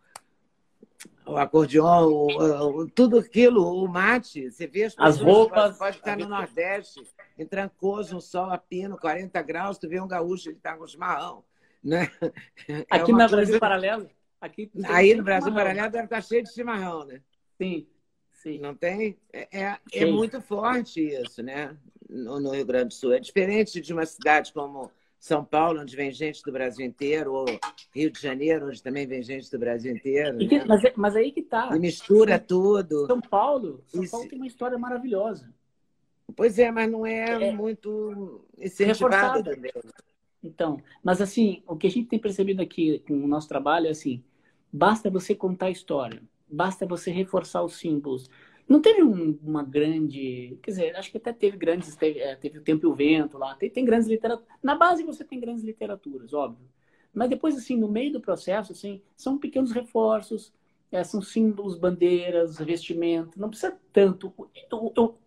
o acordeon, o, o, tudo aquilo, o mate. Você vê as, as roupas. Pode, estar no Nordeste, em Trancoso, um sol a pino, 40 graus, tu vê um gaúcho, ele está com chimarrão. Né? É Aqui na Brasil Paralelo? Aqui Aí no Brasil Paralelo deve estar cheio de chimarrão, né? Sim, sim. Não tem? É, é, é muito forte isso, né? No, no, Rio Grande do Sul. É diferente de uma cidade como São Paulo, onde vem gente do Brasil inteiro, ou Rio de Janeiro, onde também vem gente do Brasil inteiro. Que, né? mas, é, mas aí que tá. E mistura tudo. São Paulo, São isso. Paulo tem uma história maravilhosa. Pois é, mas não é, é muito incentivada também. Então, mas assim, o que a gente tem percebido aqui com o nosso trabalho é assim, Basta você contar a história, basta você reforçar os símbolos. Não teve um, uma grande. Quer dizer, acho que até teve grandes. Teve, é, teve o Tempo e o Vento lá. Tem, tem grandes literaturas. Na base você tem grandes literaturas, óbvio. Mas depois, assim, no meio do processo, assim, são pequenos reforços, é, são símbolos, bandeiras, vestimenta. Não precisa tanto.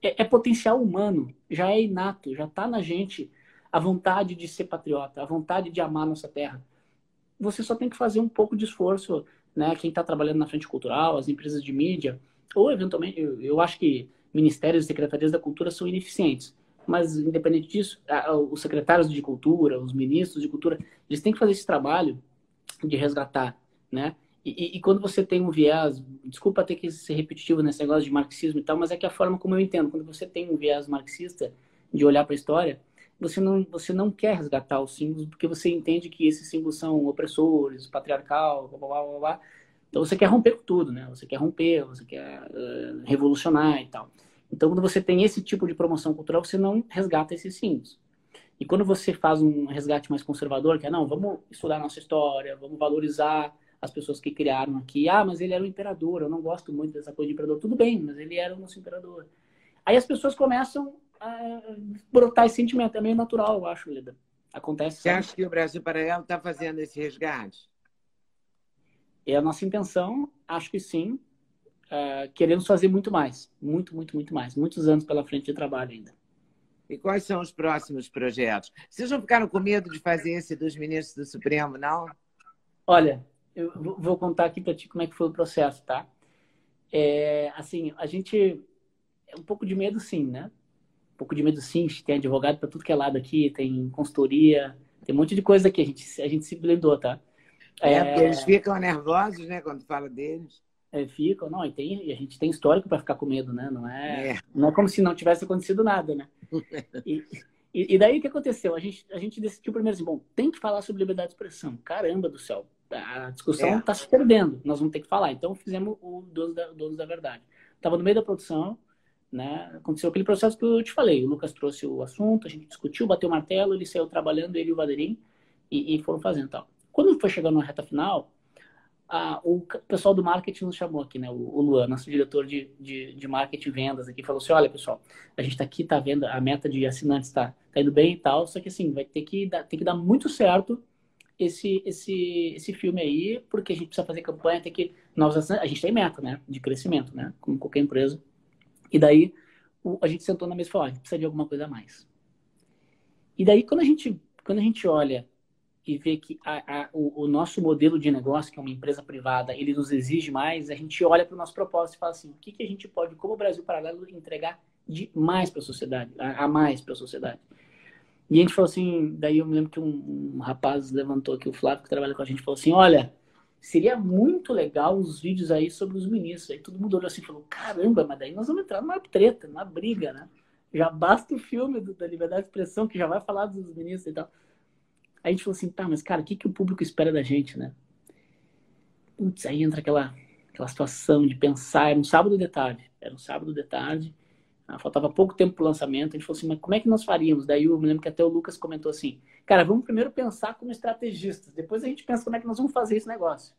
É, é potencial humano, já é inato, já está na gente a vontade de ser patriota, a vontade de amar nossa terra você só tem que fazer um pouco de esforço, né? Quem está trabalhando na frente cultural, as empresas de mídia, ou eventualmente, eu, eu acho que ministérios e secretarias da cultura são ineficientes. Mas, independente disso, os secretários de cultura, os ministros de cultura, eles têm que fazer esse trabalho de resgatar, né? E, e, e, quando você tem um viés, desculpa ter que ser repetitivo nesse negócio de marxismo e tal, mas é que a forma como eu entendo, quando você tem um viés marxista de olhar para a história, você não, você não quer resgatar os símbolos porque você entende que esses símbolos são opressores, patriarcal, blá, blá, blá, blá. Então você quer romper com tudo, né? Você quer romper, você quer uh, revolucionar e tal. Então quando você tem esse tipo de promoção cultural, você não resgata esses símbolos. E quando você faz um resgate mais conservador, que é, não, vamos estudar nossa história, vamos valorizar as pessoas que criaram aqui. Ah, mas ele era o imperador, eu não gosto muito dessa coisa de imperador. Tudo bem, mas ele era o nosso imperador. Aí as pessoas começam brotar esse sentimento. É meio natural, eu acho, Lida. Acontece. Você acha que o Brasil Paralelo está fazendo esse resgate? É a nossa intenção, acho que sim. Uh, queremos fazer muito mais. Muito, muito, muito mais. Muitos anos pela frente de trabalho ainda. E quais são os próximos projetos? Vocês não ficaram com medo de fazer esse dos ministros do Supremo, não? Olha, eu vou contar aqui para ti como é que foi o processo, tá? É, assim, a gente... É um pouco de medo, sim, né? pouco de medo sim, tem advogado para tudo que é lado aqui, tem consultoria, tem um monte de coisa aqui, a gente, a gente se blindou, tá? É, é, porque eles ficam nervosos, né, quando fala deles. É, ficam, não, e, tem, e a gente tem histórico para ficar com medo, né? Não é, é, não é como se não tivesse acontecido nada, né? E, e, daí o que aconteceu? A gente, a gente decidiu primeiro assim, bom, tem que falar sobre liberdade de expressão. Caramba do céu, a discussão está é. se perdendo, nós vamos ter que falar. Então fizemos o Donos da, Donos da Verdade. Estava no meio da produção, né? Aconteceu aquele processo que eu te falei. O Lucas trouxe o assunto, a gente discutiu, bateu o martelo, ele saiu trabalhando, ele e o Vadeirinho, e, e foram fazendo tal. Quando foi chegando na reta final, a, o pessoal do marketing nos chamou aqui, né? O, o Luan, nosso diretor de, de, de marketing e vendas aqui, falou assim: olha, pessoal, a gente está aqui, tá vendo, a meta de assinantes está tá indo bem e tal, só que assim, vai ter que dar, tem que dar muito certo esse, esse, esse filme aí, porque a gente precisa fazer campanha, tem que. Nós, a gente tem meta, né? De crescimento, né? Como qualquer empresa. E daí o, a gente sentou na mesa e falou: a gente precisa de alguma coisa a mais. E daí, quando a gente, quando a gente olha e vê que a, a, o, o, nosso modelo de negócio, que é uma empresa privada, ele nos exige mais, a gente olha para o nosso propósito e fala assim: o que, que a gente pode, como Brasil Paralelo, entregar de mais para a sociedade, a, a mais para a sociedade? E a gente falou assim, daí eu me lembro que um, um, rapaz levantou aqui, o Flávio, que trabalha com a gente, falou assim, olha, seria muito legal os vídeos aí sobre os ministros. Aí todo mundo olhou assim e falou, caramba, mas daí nós vamos entrar numa treta, numa briga, né? Já basta o filme do, da liberdade de expressão, que já vai falar dos ministros e tal. A gente falou assim, tá, mas cara, o que, que o público espera da gente, né? Putz, aí entra aquela, aquela situação de pensar, era um sábado de tarde, era um sábado de tarde, ah, faltava pouco tempo para o lançamento. A gente falou assim, mas como é que nós faríamos? Daí eu me lembro que até o Lucas comentou assim, cara, vamos primeiro pensar como estrategistas, depois a gente pensa como é que nós vamos fazer esse negócio.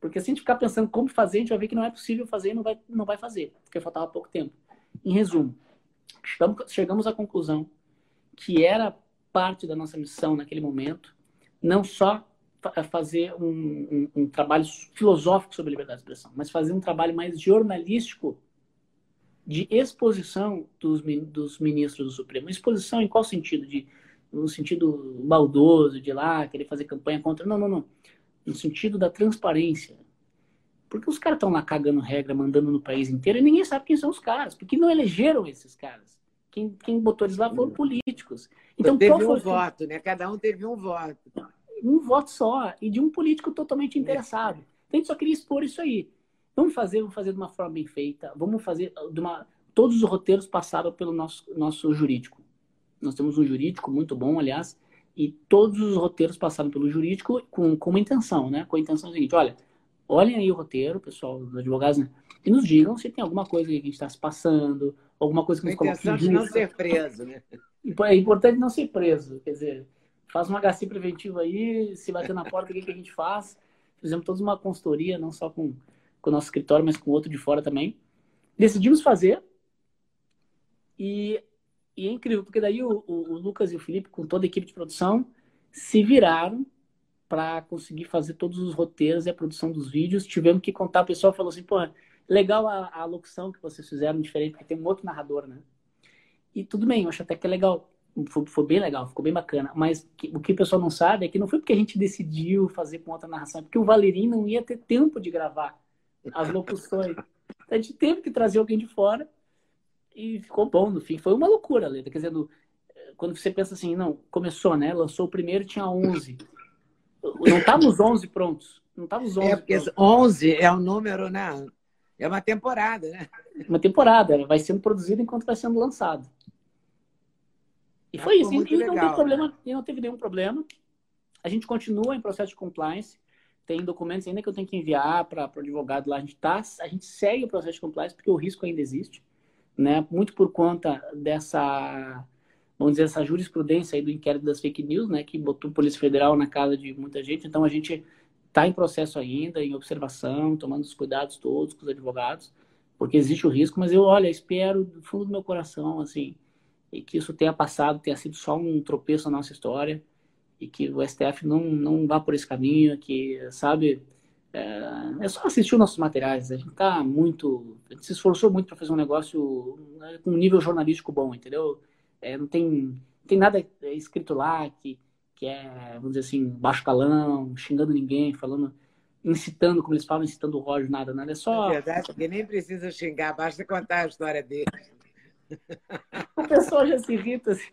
Porque se a gente ficar pensando como fazer, a gente vai ver que não é possível fazer e não vai, não vai fazer, porque faltava pouco tempo. Em resumo, chegamos à conclusão que era parte da nossa missão naquele momento, não só fazer um, um, um trabalho filosófico sobre liberdade de expressão, mas fazer um trabalho mais jornalístico de exposição dos, dos ministros do Supremo. Exposição em qual sentido? De, no sentido maldoso, de lá, querer fazer campanha contra. Não, não, não. No sentido da transparência. Porque os caras estão lá cagando regra, mandando no país inteiro, e ninguém sabe quem são os caras, porque não elegeram esses caras. Quem, quem botou eles lá foram políticos. Então, teve um voto, né? Cada um teve um voto. Um voto só, e de um político totalmente interessado. Então, a gente só queria expor isso aí. Vamos fazer, vamos fazer de uma forma bem feita. Vamos fazer de uma. Todos os roteiros passaram pelo nosso, nosso jurídico. Nós temos um jurídico muito bom, aliás, e todos os roteiros passaram pelo jurídico com, com uma intenção, né? Com a intenção seguinte: olha, olhem aí o roteiro, pessoal, os advogados, né? E nos digam se tem alguma coisa que a gente está se passando, alguma coisa que nos coloca em de não ser preso, né? É importante não ser preso, quer dizer, faz um HC preventivo aí, se bater na porta, o que, que a gente faz? Fizemos toda uma consultoria, não só com com o nosso escritório, mas com outro de fora também. Decidimos fazer e, e é incrível, porque daí o, o, o, Lucas e o Felipe, com toda a equipe de produção, se viraram para conseguir fazer todos os roteiros e a produção dos vídeos. Tivemos que contar, o pessoal falou assim, pô, legal a, a locução que vocês fizeram diferente, porque tem um outro narrador, né? E tudo bem, eu acho até que é legal. Foi, foi, bem legal, ficou bem bacana. Mas que, o que o pessoal não sabe é que não foi porque a gente decidiu fazer com outra narração, é porque o Valerinho não ia ter tempo de gravar as locuções. A gente teve que trazer alguém de fora e ficou bom no fim. Foi uma loucura a letra. Quer dizer, no, quando você pensa assim, não, começou, né? Lançou o primeiro tinha 11. Não estavam os 11 prontos. Não estavam os 11 É, porque prontos. 11 é o um número, né? É uma temporada, né? Uma temporada. Vai sendo produzido enquanto vai sendo lançado. E foi isso. E, não, teve problema, e não teve nenhum problema. A gente continua em processo de compliance tem documentos ainda que eu tenho que enviar para o advogado lá. A gente, tá, a gente segue o processo de compliance porque o risco ainda existe, né? Muito por conta dessa, vamos dizer, essa jurisprudência aí do inquérito das fake news, né? Que botou a Polícia Federal na casa de muita gente. Então a gente está em processo ainda, em observação, tomando os cuidados todos com os advogados, porque existe o risco. Mas eu, olha, espero do fundo do meu coração, assim, que isso tenha passado, tenha sido só um tropeço na nossa história e que o STF não, não vá por esse caminho, que, sabe, é, é só assistir os nossos materiais. A gente tá muito. A gente se esforçou muito para fazer um negócio né, com um nível jornalístico bom, entendeu? É, não tem, tem nada escrito lá que, que é, vamos dizer assim, baixo calão, xingando ninguém, falando, incitando, como eles falam, incitando o Roger, nada, nada. É só. É verdade, porque nem precisa xingar, basta contar a história dele. o pessoal já se irrita assim.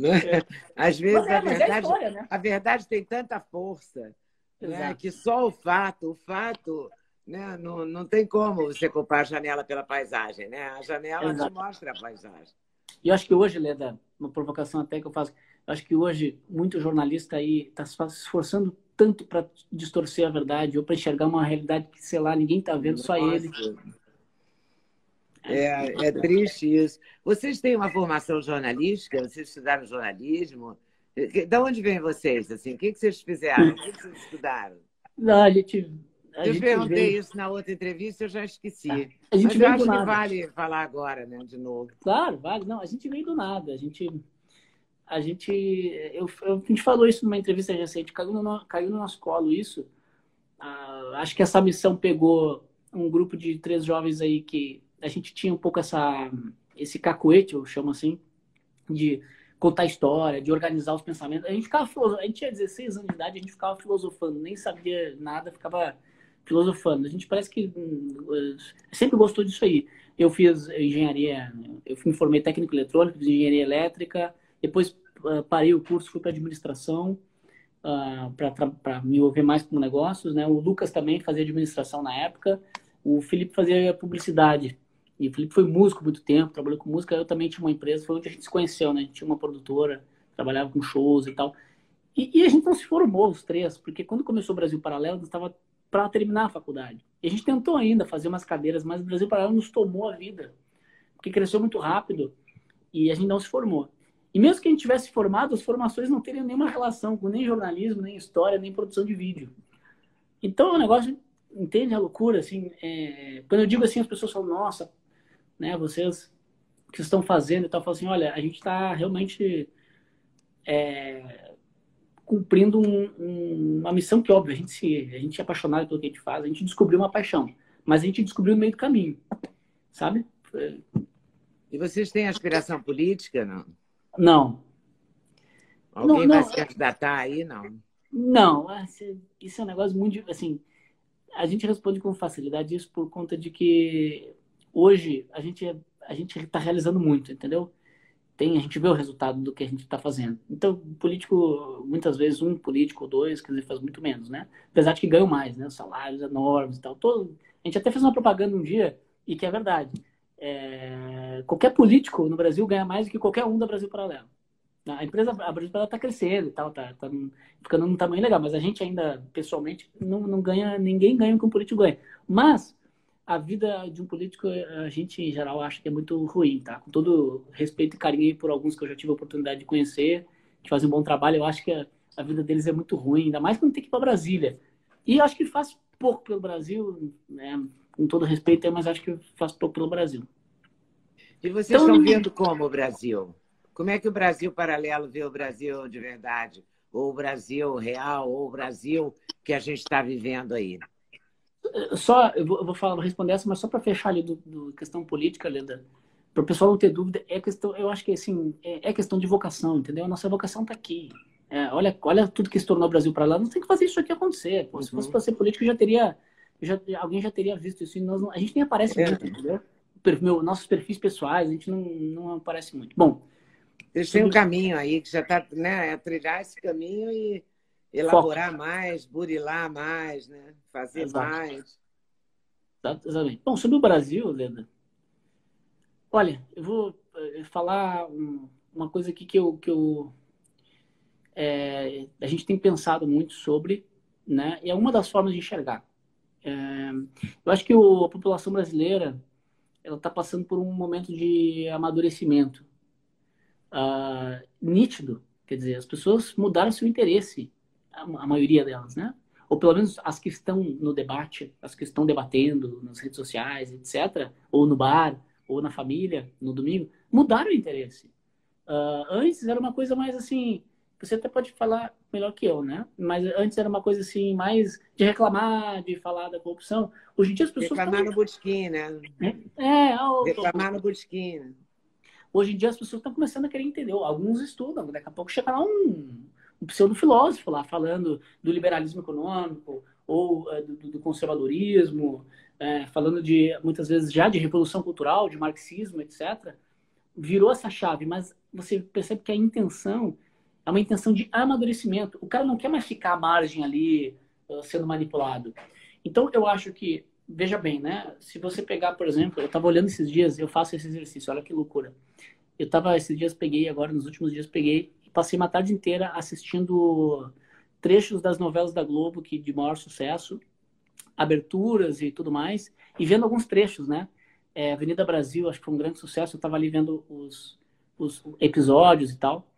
É? Às vezes é, a, verdade, a, história, né? a verdade tem tanta força né? que só o fato, o fato né? Não, não tem como você culpar a janela pela paisagem, né? A janela Exato. te mostra a paisagem. E eu acho que hoje, Leda, uma provocação até que eu faço, eu acho que hoje muito jornalista aí está se esforçando tanto para distorcer a verdade ou para enxergar uma realidade que, sei lá, ninguém está vendo, Nossa. só ele. É, é triste isso. Vocês têm uma formação jornalística? Vocês estudaram jornalismo? De onde vêm vocês? Assim, o que, vocês fizeram? O que, vocês estudaram? Não, a gente. A eu perguntei veio... isso na outra entrevista, eu já esqueci. A gente Mas eu acho que vale falar agora, né, de novo. Claro, vale. Não, a gente veio do nada. A gente. A gente. Eu, eu a gente falou isso numa entrevista recente, caiu no, caiu no nosso colo isso. Ah, acho que essa missão pegou um grupo de três jovens aí que a gente tinha um pouco essa, esse cacuete, eu chamo assim, de contar história, de organizar os pensamentos. A gente ficava a gente tinha 16 anos de idade, a gente ficava filosofando, nem sabia nada, ficava filosofando. A gente parece que hum, sempre gostou disso aí. Eu fiz engenharia, eu me formei técnico eletrônico, fiz engenharia elétrica, depois uh, parei o curso, fui para administração uh, para me envolver mais com negócios, né? O Lucas também fazia administração na época, o Felipe fazia publicidade. E o Felipe foi músico muito tempo, trabalhou com música. Eu também tinha uma empresa, foi onde a gente se conheceu, né? A gente tinha uma produtora, trabalhava com shows e tal. E, e a gente não se formou, os três, porque quando começou o Brasil Paralelo, nós estava para terminar a faculdade. E a gente tentou ainda fazer umas cadeiras, mas o Brasil Paralelo nos tomou a vida, porque cresceu muito rápido e a gente não se formou. E mesmo que a gente tivesse formado, as formações não teriam nenhuma relação com nem jornalismo, nem história, nem produção de vídeo. Então, o é negócio, entende a loucura, assim, é... quando eu digo assim, as pessoas falam, nossa, né? Vocês que estão fazendo e tal, falam assim, olha, a gente está realmente é, cumprindo um, um, uma missão que, óbvio, a gente, se, a gente é apaixonado pelo que a gente faz, a gente descobriu uma paixão, mas a gente descobriu no meio do caminho, sabe? E vocês têm aspiração política, não? Não. Alguém não, vai não, se candidatar aí, não? Não, é, isso é um negócio muito, assim, a gente responde com facilidade isso por conta de que hoje a gente a gente está realizando muito, entendeu? Tem, a gente vê o resultado do que a gente está fazendo. Então, político, muitas vezes, um político ou dois, quer dizer, faz muito menos, né? Apesar de que ganham mais, né? Salários enormes e tal. Todo... A gente até fez uma propaganda um dia, e que é verdade. É... Qualquer político no Brasil ganha mais do que qualquer um da Brasil Paralelo. A empresa, a Brasil Paralelo está crescendo e tal, tá, tá ficando num tamanho legal, mas a gente ainda, pessoalmente, não, não ganha, ninguém ganha o político ganha. Mas a vida de um político, a gente, em geral, acha que é muito ruim, tá? Com todo respeito e carinho por alguns que eu já tive a oportunidade de conhecer, que fazem um bom trabalho, eu acho que a, a vida deles é muito ruim, ainda mais quando tem que ir para Brasília. E eu acho que faz pouco pelo Brasil, né? com todo respeito, mas acho que faz pouco pelo Brasil. E vocês então, estão vendo como o Brasil? Como é que o Brasil paralelo vê o Brasil de verdade? Ou o Brasil real, ou o Brasil que a gente está vivendo aí? Só, eu vou, eu vou falar, vou responder essa, mas só para fechar ali do, do, questão política, Leda, para o pessoal não ter dúvida, é questão, eu acho que assim, é, é questão de vocação, entendeu? A nossa vocação está aqui. É, olha, olha tudo que se tornou o Brasil para lá, não tem que fazer isso aqui acontecer. Pô, se fosse uhum. para ser político, já teria, já, alguém já teria visto isso. Não, a gente nem aparece é. muito, entendeu? Meu, nossos perfis pessoais, a gente não, não aparece muito. Bom. Vocês têm um caminho aí que já está, né? É trilhar esse caminho e elaborar Foco. mais, burilar mais, né? Fazer Exato. mais. Exatamente. Bom, sobre o Brasil, Leda, olha, eu vou eh, falar uma coisa aqui que eu, que eu é, a gente tem pensado muito sobre, né? E é uma das formas de enxergar. É, eu acho que o, a população brasileira ela está passando por um momento de amadurecimento uh, nítido. Quer dizer, as pessoas mudaram seu interesse a maioria delas, né? Ou pelo menos as que estão no debate, as que estão debatendo nas redes sociais, etc., ou no bar, ou na família, no domingo, mudaram o interesse. Uh, antes era uma coisa mais assim, você até pode falar melhor que eu, né? Mas antes era uma coisa assim, mais de reclamar, de falar da corrupção. Hoje em dia as pessoas. Reclamar estão... no Botequim, né? É, é reclamar no Botequim. Né? Hoje em dia as pessoas estão começando a querer entender. Alguns estudam, daqui a pouco chega lá um, um pseudo-filósofo lá, falando do liberalismo econômico ou uh, do, do, conservadorismo, uh, falando de, muitas vezes, já de revolução cultural, de marxismo, etc. virou essa chave, mas você percebe que a intenção é uma intenção de amadurecimento. O cara não quer mais ficar à margem ali, uh, sendo manipulado. Então, eu acho que, veja bem, né? Se você pegar, por exemplo, eu estava olhando esses dias, eu faço esse exercício, olha que loucura. Eu estava, esses dias, peguei, agora, nos últimos dias, peguei passei uma tarde inteira assistindo trechos das novelas da Globo que de maior sucesso, aberturas e tudo mais, e vendo alguns trechos, né? É, Avenida Brasil, acho que foi um grande sucesso, eu estava ali vendo os, os episódios e tal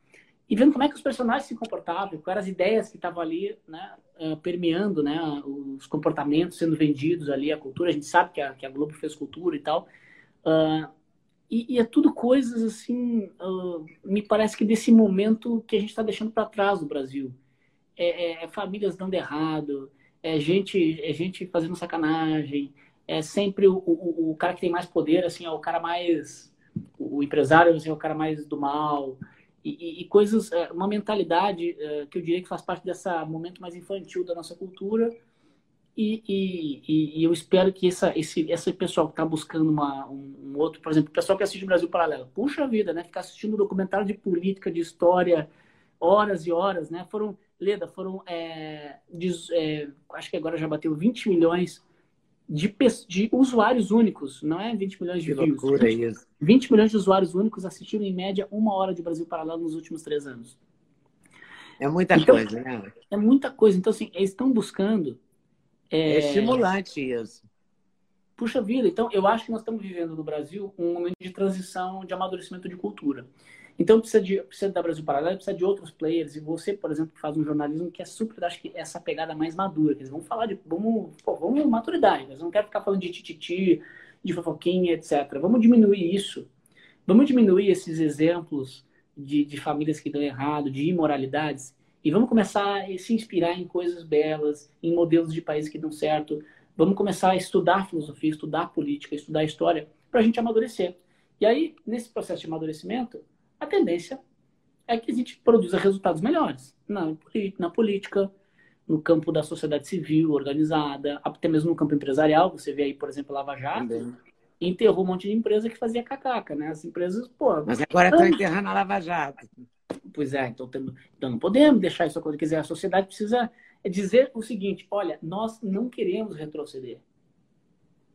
e vendo como é que os personagens se comportavam, quais eram as ideias que estavam ali, né, uh, permeando, né, os comportamentos sendo vendidos ali, a cultura. A gente sabe que a, que a Globo fez cultura e tal. Uh, e, e, é tudo coisas assim, uh, me parece que desse momento que a gente está deixando para trás no Brasil. É, é, é, famílias dando errado, é gente, é gente fazendo sacanagem, é sempre o, o, o cara que tem mais poder, assim, é o cara mais. O empresário assim, é o cara mais do mal e, e, coisas, é, uma mentalidade é, que eu diria que faz parte desse momento mais infantil da nossa cultura. E, e, e eu espero que essa, esse, esse pessoal que está buscando uma, um, um, outro, por exemplo, o pessoal que assiste o Brasil Paralelo, puxa vida, né? Ficar assistindo documentário de política, de história, horas e horas, né? Foram, Leda, foram, é, de, é, acho que agora já bateu 20 milhões de, de usuários únicos, não é 20 milhões de que views. Loucura 20, isso. 20 milhões de usuários únicos assistiram em média uma hora de Brasil Paralelo nos últimos três anos. É muita então, coisa, né? É muita coisa. Então, assim, eles estão buscando. É... é estimulante isso. Puxa vida, então eu acho que nós estamos vivendo no Brasil um momento de transição, de amadurecimento de cultura. Então precisa, de, precisa da Brasil Paralelo, precisa de outros players. E você, por exemplo, que faz um jornalismo que é super, acho que essa pegada mais madura. Eles vão falar de. Vamos, pô, vamos maturidade. Eles não querem ficar falando de tititi, de fofoquinha, etc. Vamos diminuir isso. Vamos diminuir esses exemplos de, de famílias que dão errado, de imoralidades. E vamos começar a se inspirar em coisas belas, em modelos de países que dão certo. Vamos começar a estudar filosofia, estudar política, estudar história, para a gente amadurecer. E aí, nesse processo de amadurecimento, a tendência é que a gente produza resultados melhores na, na política, no campo da sociedade civil organizada, até mesmo no campo empresarial. Você vê aí, por exemplo, Lava Jato, Também. Enterrou um monte de empresa que fazia cacaca, né? As empresas, pô... Mas agora estão enterrando a Lava Jato. Pois é, então, então não podemos deixar isso acontecer. Quer dizer, a sociedade precisa dizer o seguinte, olha, nós não queremos retroceder.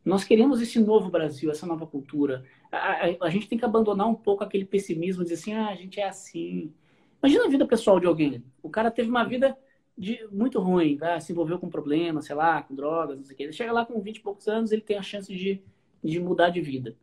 Nós queremos esse novo Brasil, essa nova cultura. A, a, a, gente tem que abandonar um pouco aquele pessimismo, dizer assim, ah, a gente é assim. Imagina a vida pessoal de alguém. O cara teve uma vida de, muito ruim, tá? se envolveu com problemas, sei lá, com drogas, não sei o quê. Ele chega lá com 20 e poucos anos, ele tem a chance de, de mudar de vida.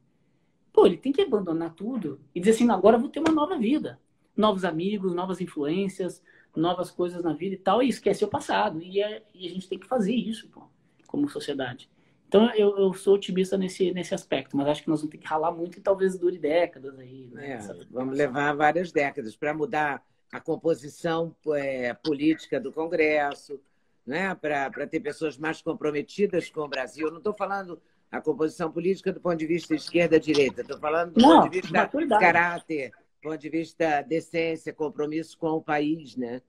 Pô, ele tem que abandonar tudo e dizer assim, agora eu vou ter uma nova vida. Novos amigos, novas influências, novas coisas na vida e tal, e esquecer o passado. E, é, e a gente tem que fazer isso, pô, como sociedade. Então eu, eu, sou otimista nesse, nesse aspecto, mas acho que nós vamos ter que ralar muito e talvez dure décadas aí. Né? É, vamos levar várias décadas para mudar a composição é, política do Congresso, né? para ter pessoas mais comprometidas com o Brasil. não estou falando a composição política do ponto de vista esquerda-direita, estou falando do não, ponto de vista caráter, do ponto de vista decência, compromisso com o país, né?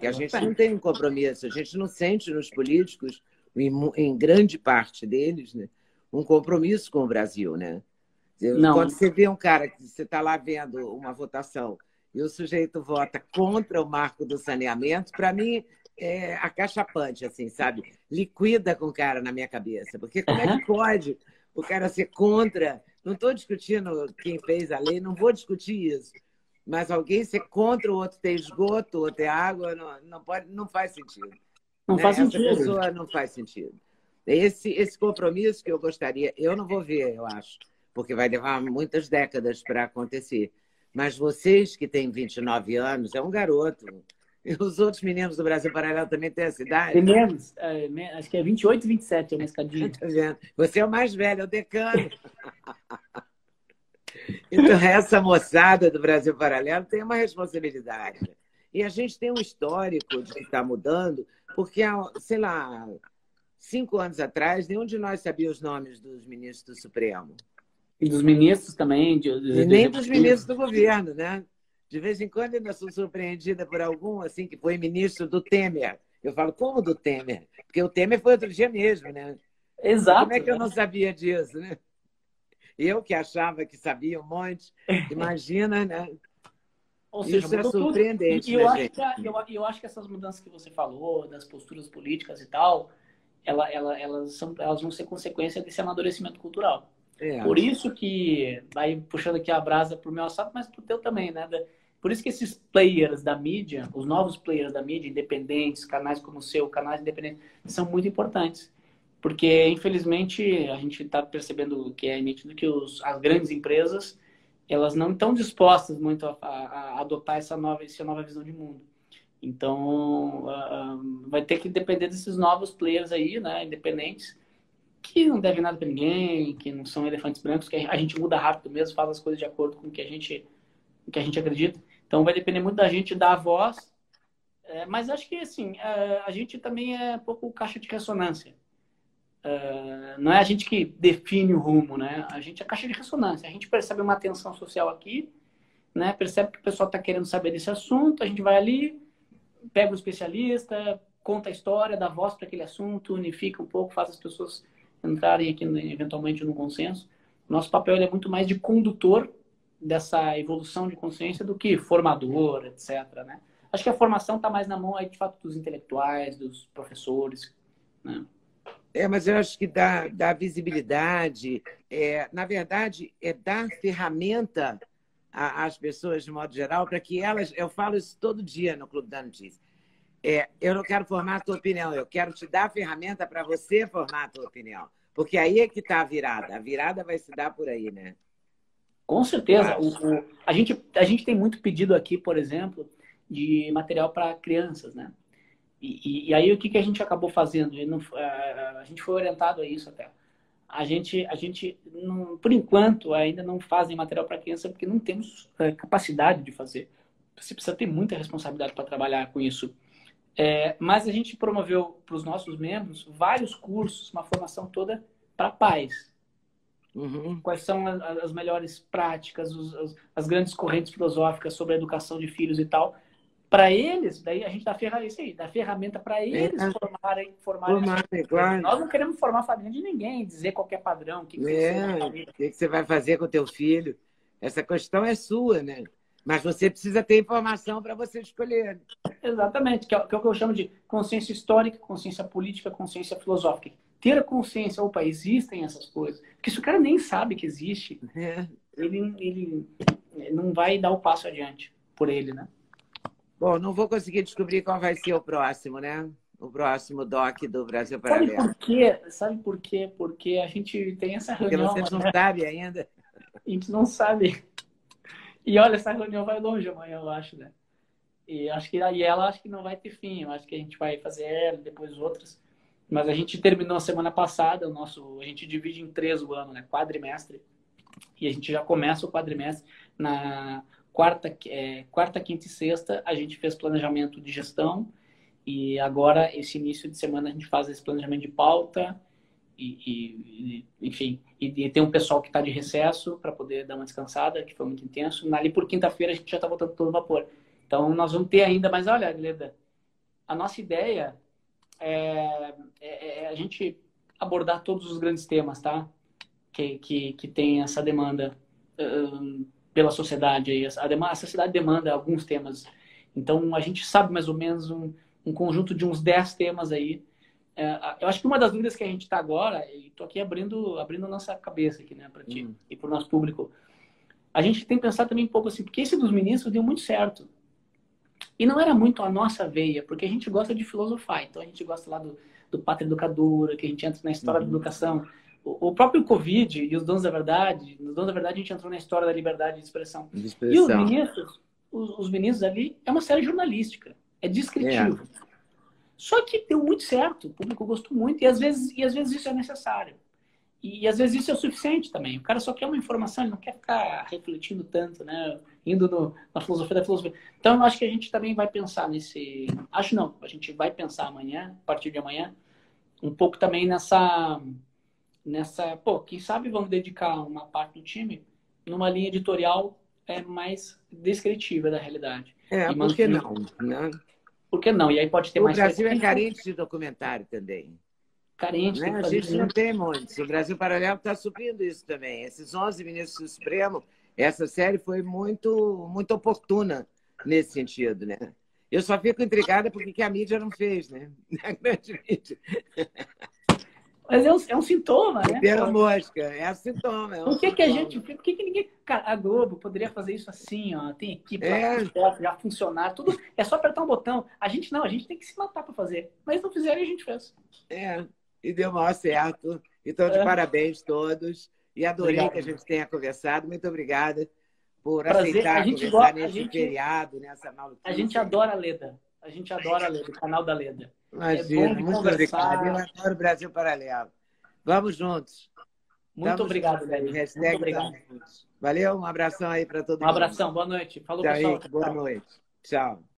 Que a gente não tem um compromisso, a gente não sente nos políticos em, em grande parte deles, né, um compromisso com o Brasil, né? Não. Quando você vê um cara que você está lá vendo uma votação e o sujeito vota contra o marco do saneamento, para mim é acachapante, assim, sabe? Liquida com o cara na minha cabeça. Porque como é que pode o cara ser contra? Não estou discutindo quem fez a lei, não vou discutir isso. Mas alguém ser contra o outro ter esgoto, ou ter água, não, não, pode, não faz sentido. Não né? faz sentido. Essa pessoa não faz sentido. Esse, esse compromisso que eu gostaria, eu não vou ver, eu acho, porque vai levar muitas décadas para acontecer. Mas vocês que têm 29 anos, é um garoto. E os outros meninos do Brasil Paralelo também têm essa idade? Tem menos, é, acho que é 28, 27 é uma escadinha. Tá Você é o mais velho, é o decano. então, essa moçada do Brasil Paralelo tem uma responsabilidade. E a gente tem um histórico de estar mudando, porque, sei lá, cinco anos atrás, nenhum de nós sabia os nomes dos ministros do Supremo. E dos ministros também. De, de, e nem dos ministros do governo, né? De vez em quando eu ainda sou surpreendida por algum, assim, que foi ministro do Temer. Eu falo, como do Temer? Porque o Temer foi outro dia mesmo, né? Exato. Como é que eu não sabia disso, né? Eu que achava que sabia um monte, imagina, né? Ou seja, Isso é surpreendente. E eu, né, acho que, eu, eu, acho que essas mudanças que você falou, das posturas políticas e tal, ela, ela, elas, são, elas vão ser consequência desse amadurecimento cultural. É. Por isso que, vai puxando aqui a brasa para o meu assado, mas para o teu também, né? Por isso que esses players da mídia, os novos players da mídia, independentes, canais como o seu, canais independentes, são muito importantes. Porque, infelizmente, a gente está percebendo que é nítido que os, as grandes empresas elas não estão dispostas muito a, a, a, adotar essa nova, essa nova visão de mundo. Então, uh, vai ter que depender desses novos players aí, né, independentes, que não devem nada para ninguém, que não são elefantes brancos, que a gente muda rápido mesmo, faz as coisas de acordo com o que a gente, que a gente acredita. Então, vai depender muito da gente dar a voz. É, mas acho que, assim, a, a gente também é um pouco caixa de ressonância. Uh, não é a gente que define o rumo, né? A gente é caixa de ressonância. A gente percebe uma tensão social aqui, né? Percebe que o pessoal está querendo saber desse assunto, a gente vai ali, pega um especialista, conta a história, dá voz para aquele assunto, unifica um pouco, faz as pessoas entrarem aqui eventualmente no consenso. Nosso papel é muito mais de condutor dessa evolução de consciência do que formador, etc. Né? Acho que a formação está mais na mão aí de fato dos intelectuais, dos professores, né? É, mas eu acho que dá, dá visibilidade. É, na verdade, é dar ferramenta às pessoas, de modo geral, para que elas. Eu falo isso todo dia no Clube da Notícia. É, eu não quero formar a tua opinião, eu quero te dar ferramenta para você formar a tua opinião. Porque aí é que está a virada. A virada vai se dar por aí, né? Com certeza. O, o, a, gente, a gente tem muito pedido aqui, por exemplo, de material para crianças, né? E, e, aí o que, que a gente acabou fazendo? Não, a, a, gente foi orientado a isso até. A gente, a gente não, por enquanto, ainda não fazem material para criança porque não temos é, capacidade de fazer. Você precisa ter muita responsabilidade para trabalhar com isso. É, mas a gente promoveu para os nossos membros vários cursos, uma formação toda para pais. Uhum. Quais são as, melhores práticas, os, as, grandes correntes filosóficas sobre a educação de filhos e tal para eles, daí a gente dá ferramenta, isso aí, dá ferramenta para eles é. formarem, formarem, formarem claro. Nós não queremos formar a família de ninguém, dizer qualquer padrão, o que, que, é, o que, que você vai fazer com o teu filho. Essa questão é sua, né? Mas você precisa ter informação para você escolher. Exatamente, que é, que é o que eu chamo de consciência histórica, consciência política, consciência filosófica. Ter a consciência, opa, existem essas coisas. Porque se o cara nem sabe que existe, é. ele, ele não vai dar o passo adiante por ele, né? Bom, não vou conseguir descobrir qual vai ser o próximo, né? O próximo doc do Brasil Paralelo. Sabe por quê? Sabe por quê? Porque a gente tem essa reunião. Porque você não né? sabe ainda. A gente não sabe. E olha, essa reunião vai longe amanhã, eu acho, né? E acho que aí ela acho que não vai ter fim. Eu acho que a gente vai fazer ela, depois outras. Mas a gente terminou a semana passada, o nosso, a gente divide em três o ano, né? Quadrimestre. E a gente já começa o quadrimestre na quarta, é, quarta, quinta e sexta a gente fez planejamento de gestão e agora esse início de semana a gente faz esse planejamento de pauta e, e enfim e, e, tem um pessoal que está de recesso para poder dar uma descansada que foi muito intenso ali por quinta-feira a gente já está voltando todo vapor então nós vamos ter ainda mas olha Gleda a nossa ideia é, é, é, a gente abordar todos os grandes temas tá que que, que tem essa demanda um, pela sociedade. A, demanda, a sociedade demanda alguns temas. Então, a gente sabe mais ou menos um, um conjunto de uns 10 temas aí. É, eu acho que uma das dúvidas que a gente está agora, e estou aqui abrindo, abrindo a nossa cabeça aqui, né, para ti uhum. e para o nosso público, a gente tem que pensar também um pouco assim, porque esse dos ministros deu muito certo. E não era muito a nossa veia, porque a gente gosta de filosofar. Então, a gente gosta lá do, do Pátria Educadora, que a gente entra na história uhum. da educação o próprio Covid e os donos da verdade, nos donos da verdade a gente entrou na história da liberdade de expressão. De expressão. E os ministros, os, os, ministros ali, é uma série jornalística, é descritivo. É. Só que deu muito certo, o público gostou muito, e às vezes, e às vezes isso é necessário. E, às vezes isso é o suficiente também. O cara só quer uma informação, ele não quer ficar refletindo tanto, né? Indo no, na filosofia da filosofia. Então, eu acho que a gente também vai pensar nesse. Acho não, a gente vai pensar amanhã, a partir de amanhã, um pouco também nessa nessa, pô, quem sabe vamos dedicar uma parte do time numa linha editorial é mais descritiva da realidade. É, e por que não? Né? Por que não? E aí pode ter o mais... O Brasil é carente de documentário também. Carente. Né? A gente não tem muitos. O Brasil Paralelo está subindo isso também. Esses 11 ministros do Supremo, essa série foi muito, muito oportuna nesse sentido, né? Eu só fico intrigada porque a mídia não fez, né? A grande mídia. Mas é um, é um sintoma, né? Pela mosca, é um sintoma. É um por que, sintoma. que a gente. Por que, que ninguém. A Globo poderia fazer isso assim, ó. Tem equipe É. lá, já funcionar, tudo. É só apertar um botão. A gente não, a gente tem que se matar para fazer. Mas não fizeram e a gente fez. É, e deu maior certo. Então, de É. parabéns todos. E adorei Obrigado. que a gente tenha conversado. Muito obrigada por Prazer. aceitar A gente conversar gosta- nesse gente- feriado, nessa maluquice. A gente adora a Leda. A gente adora a Leda, o canal da Leda. Imagina, é bom de muito conversar. obrigado. Eu adoro o Brasil Paralelo. Vamos juntos. Muito Tamo obrigado, aí. Leda. Muito obrigado. Valeu, um abração aí para todo Um mundo. abração, boa noite. Falou, Tchau, pessoal. Henrique. Boa noite. Tchau.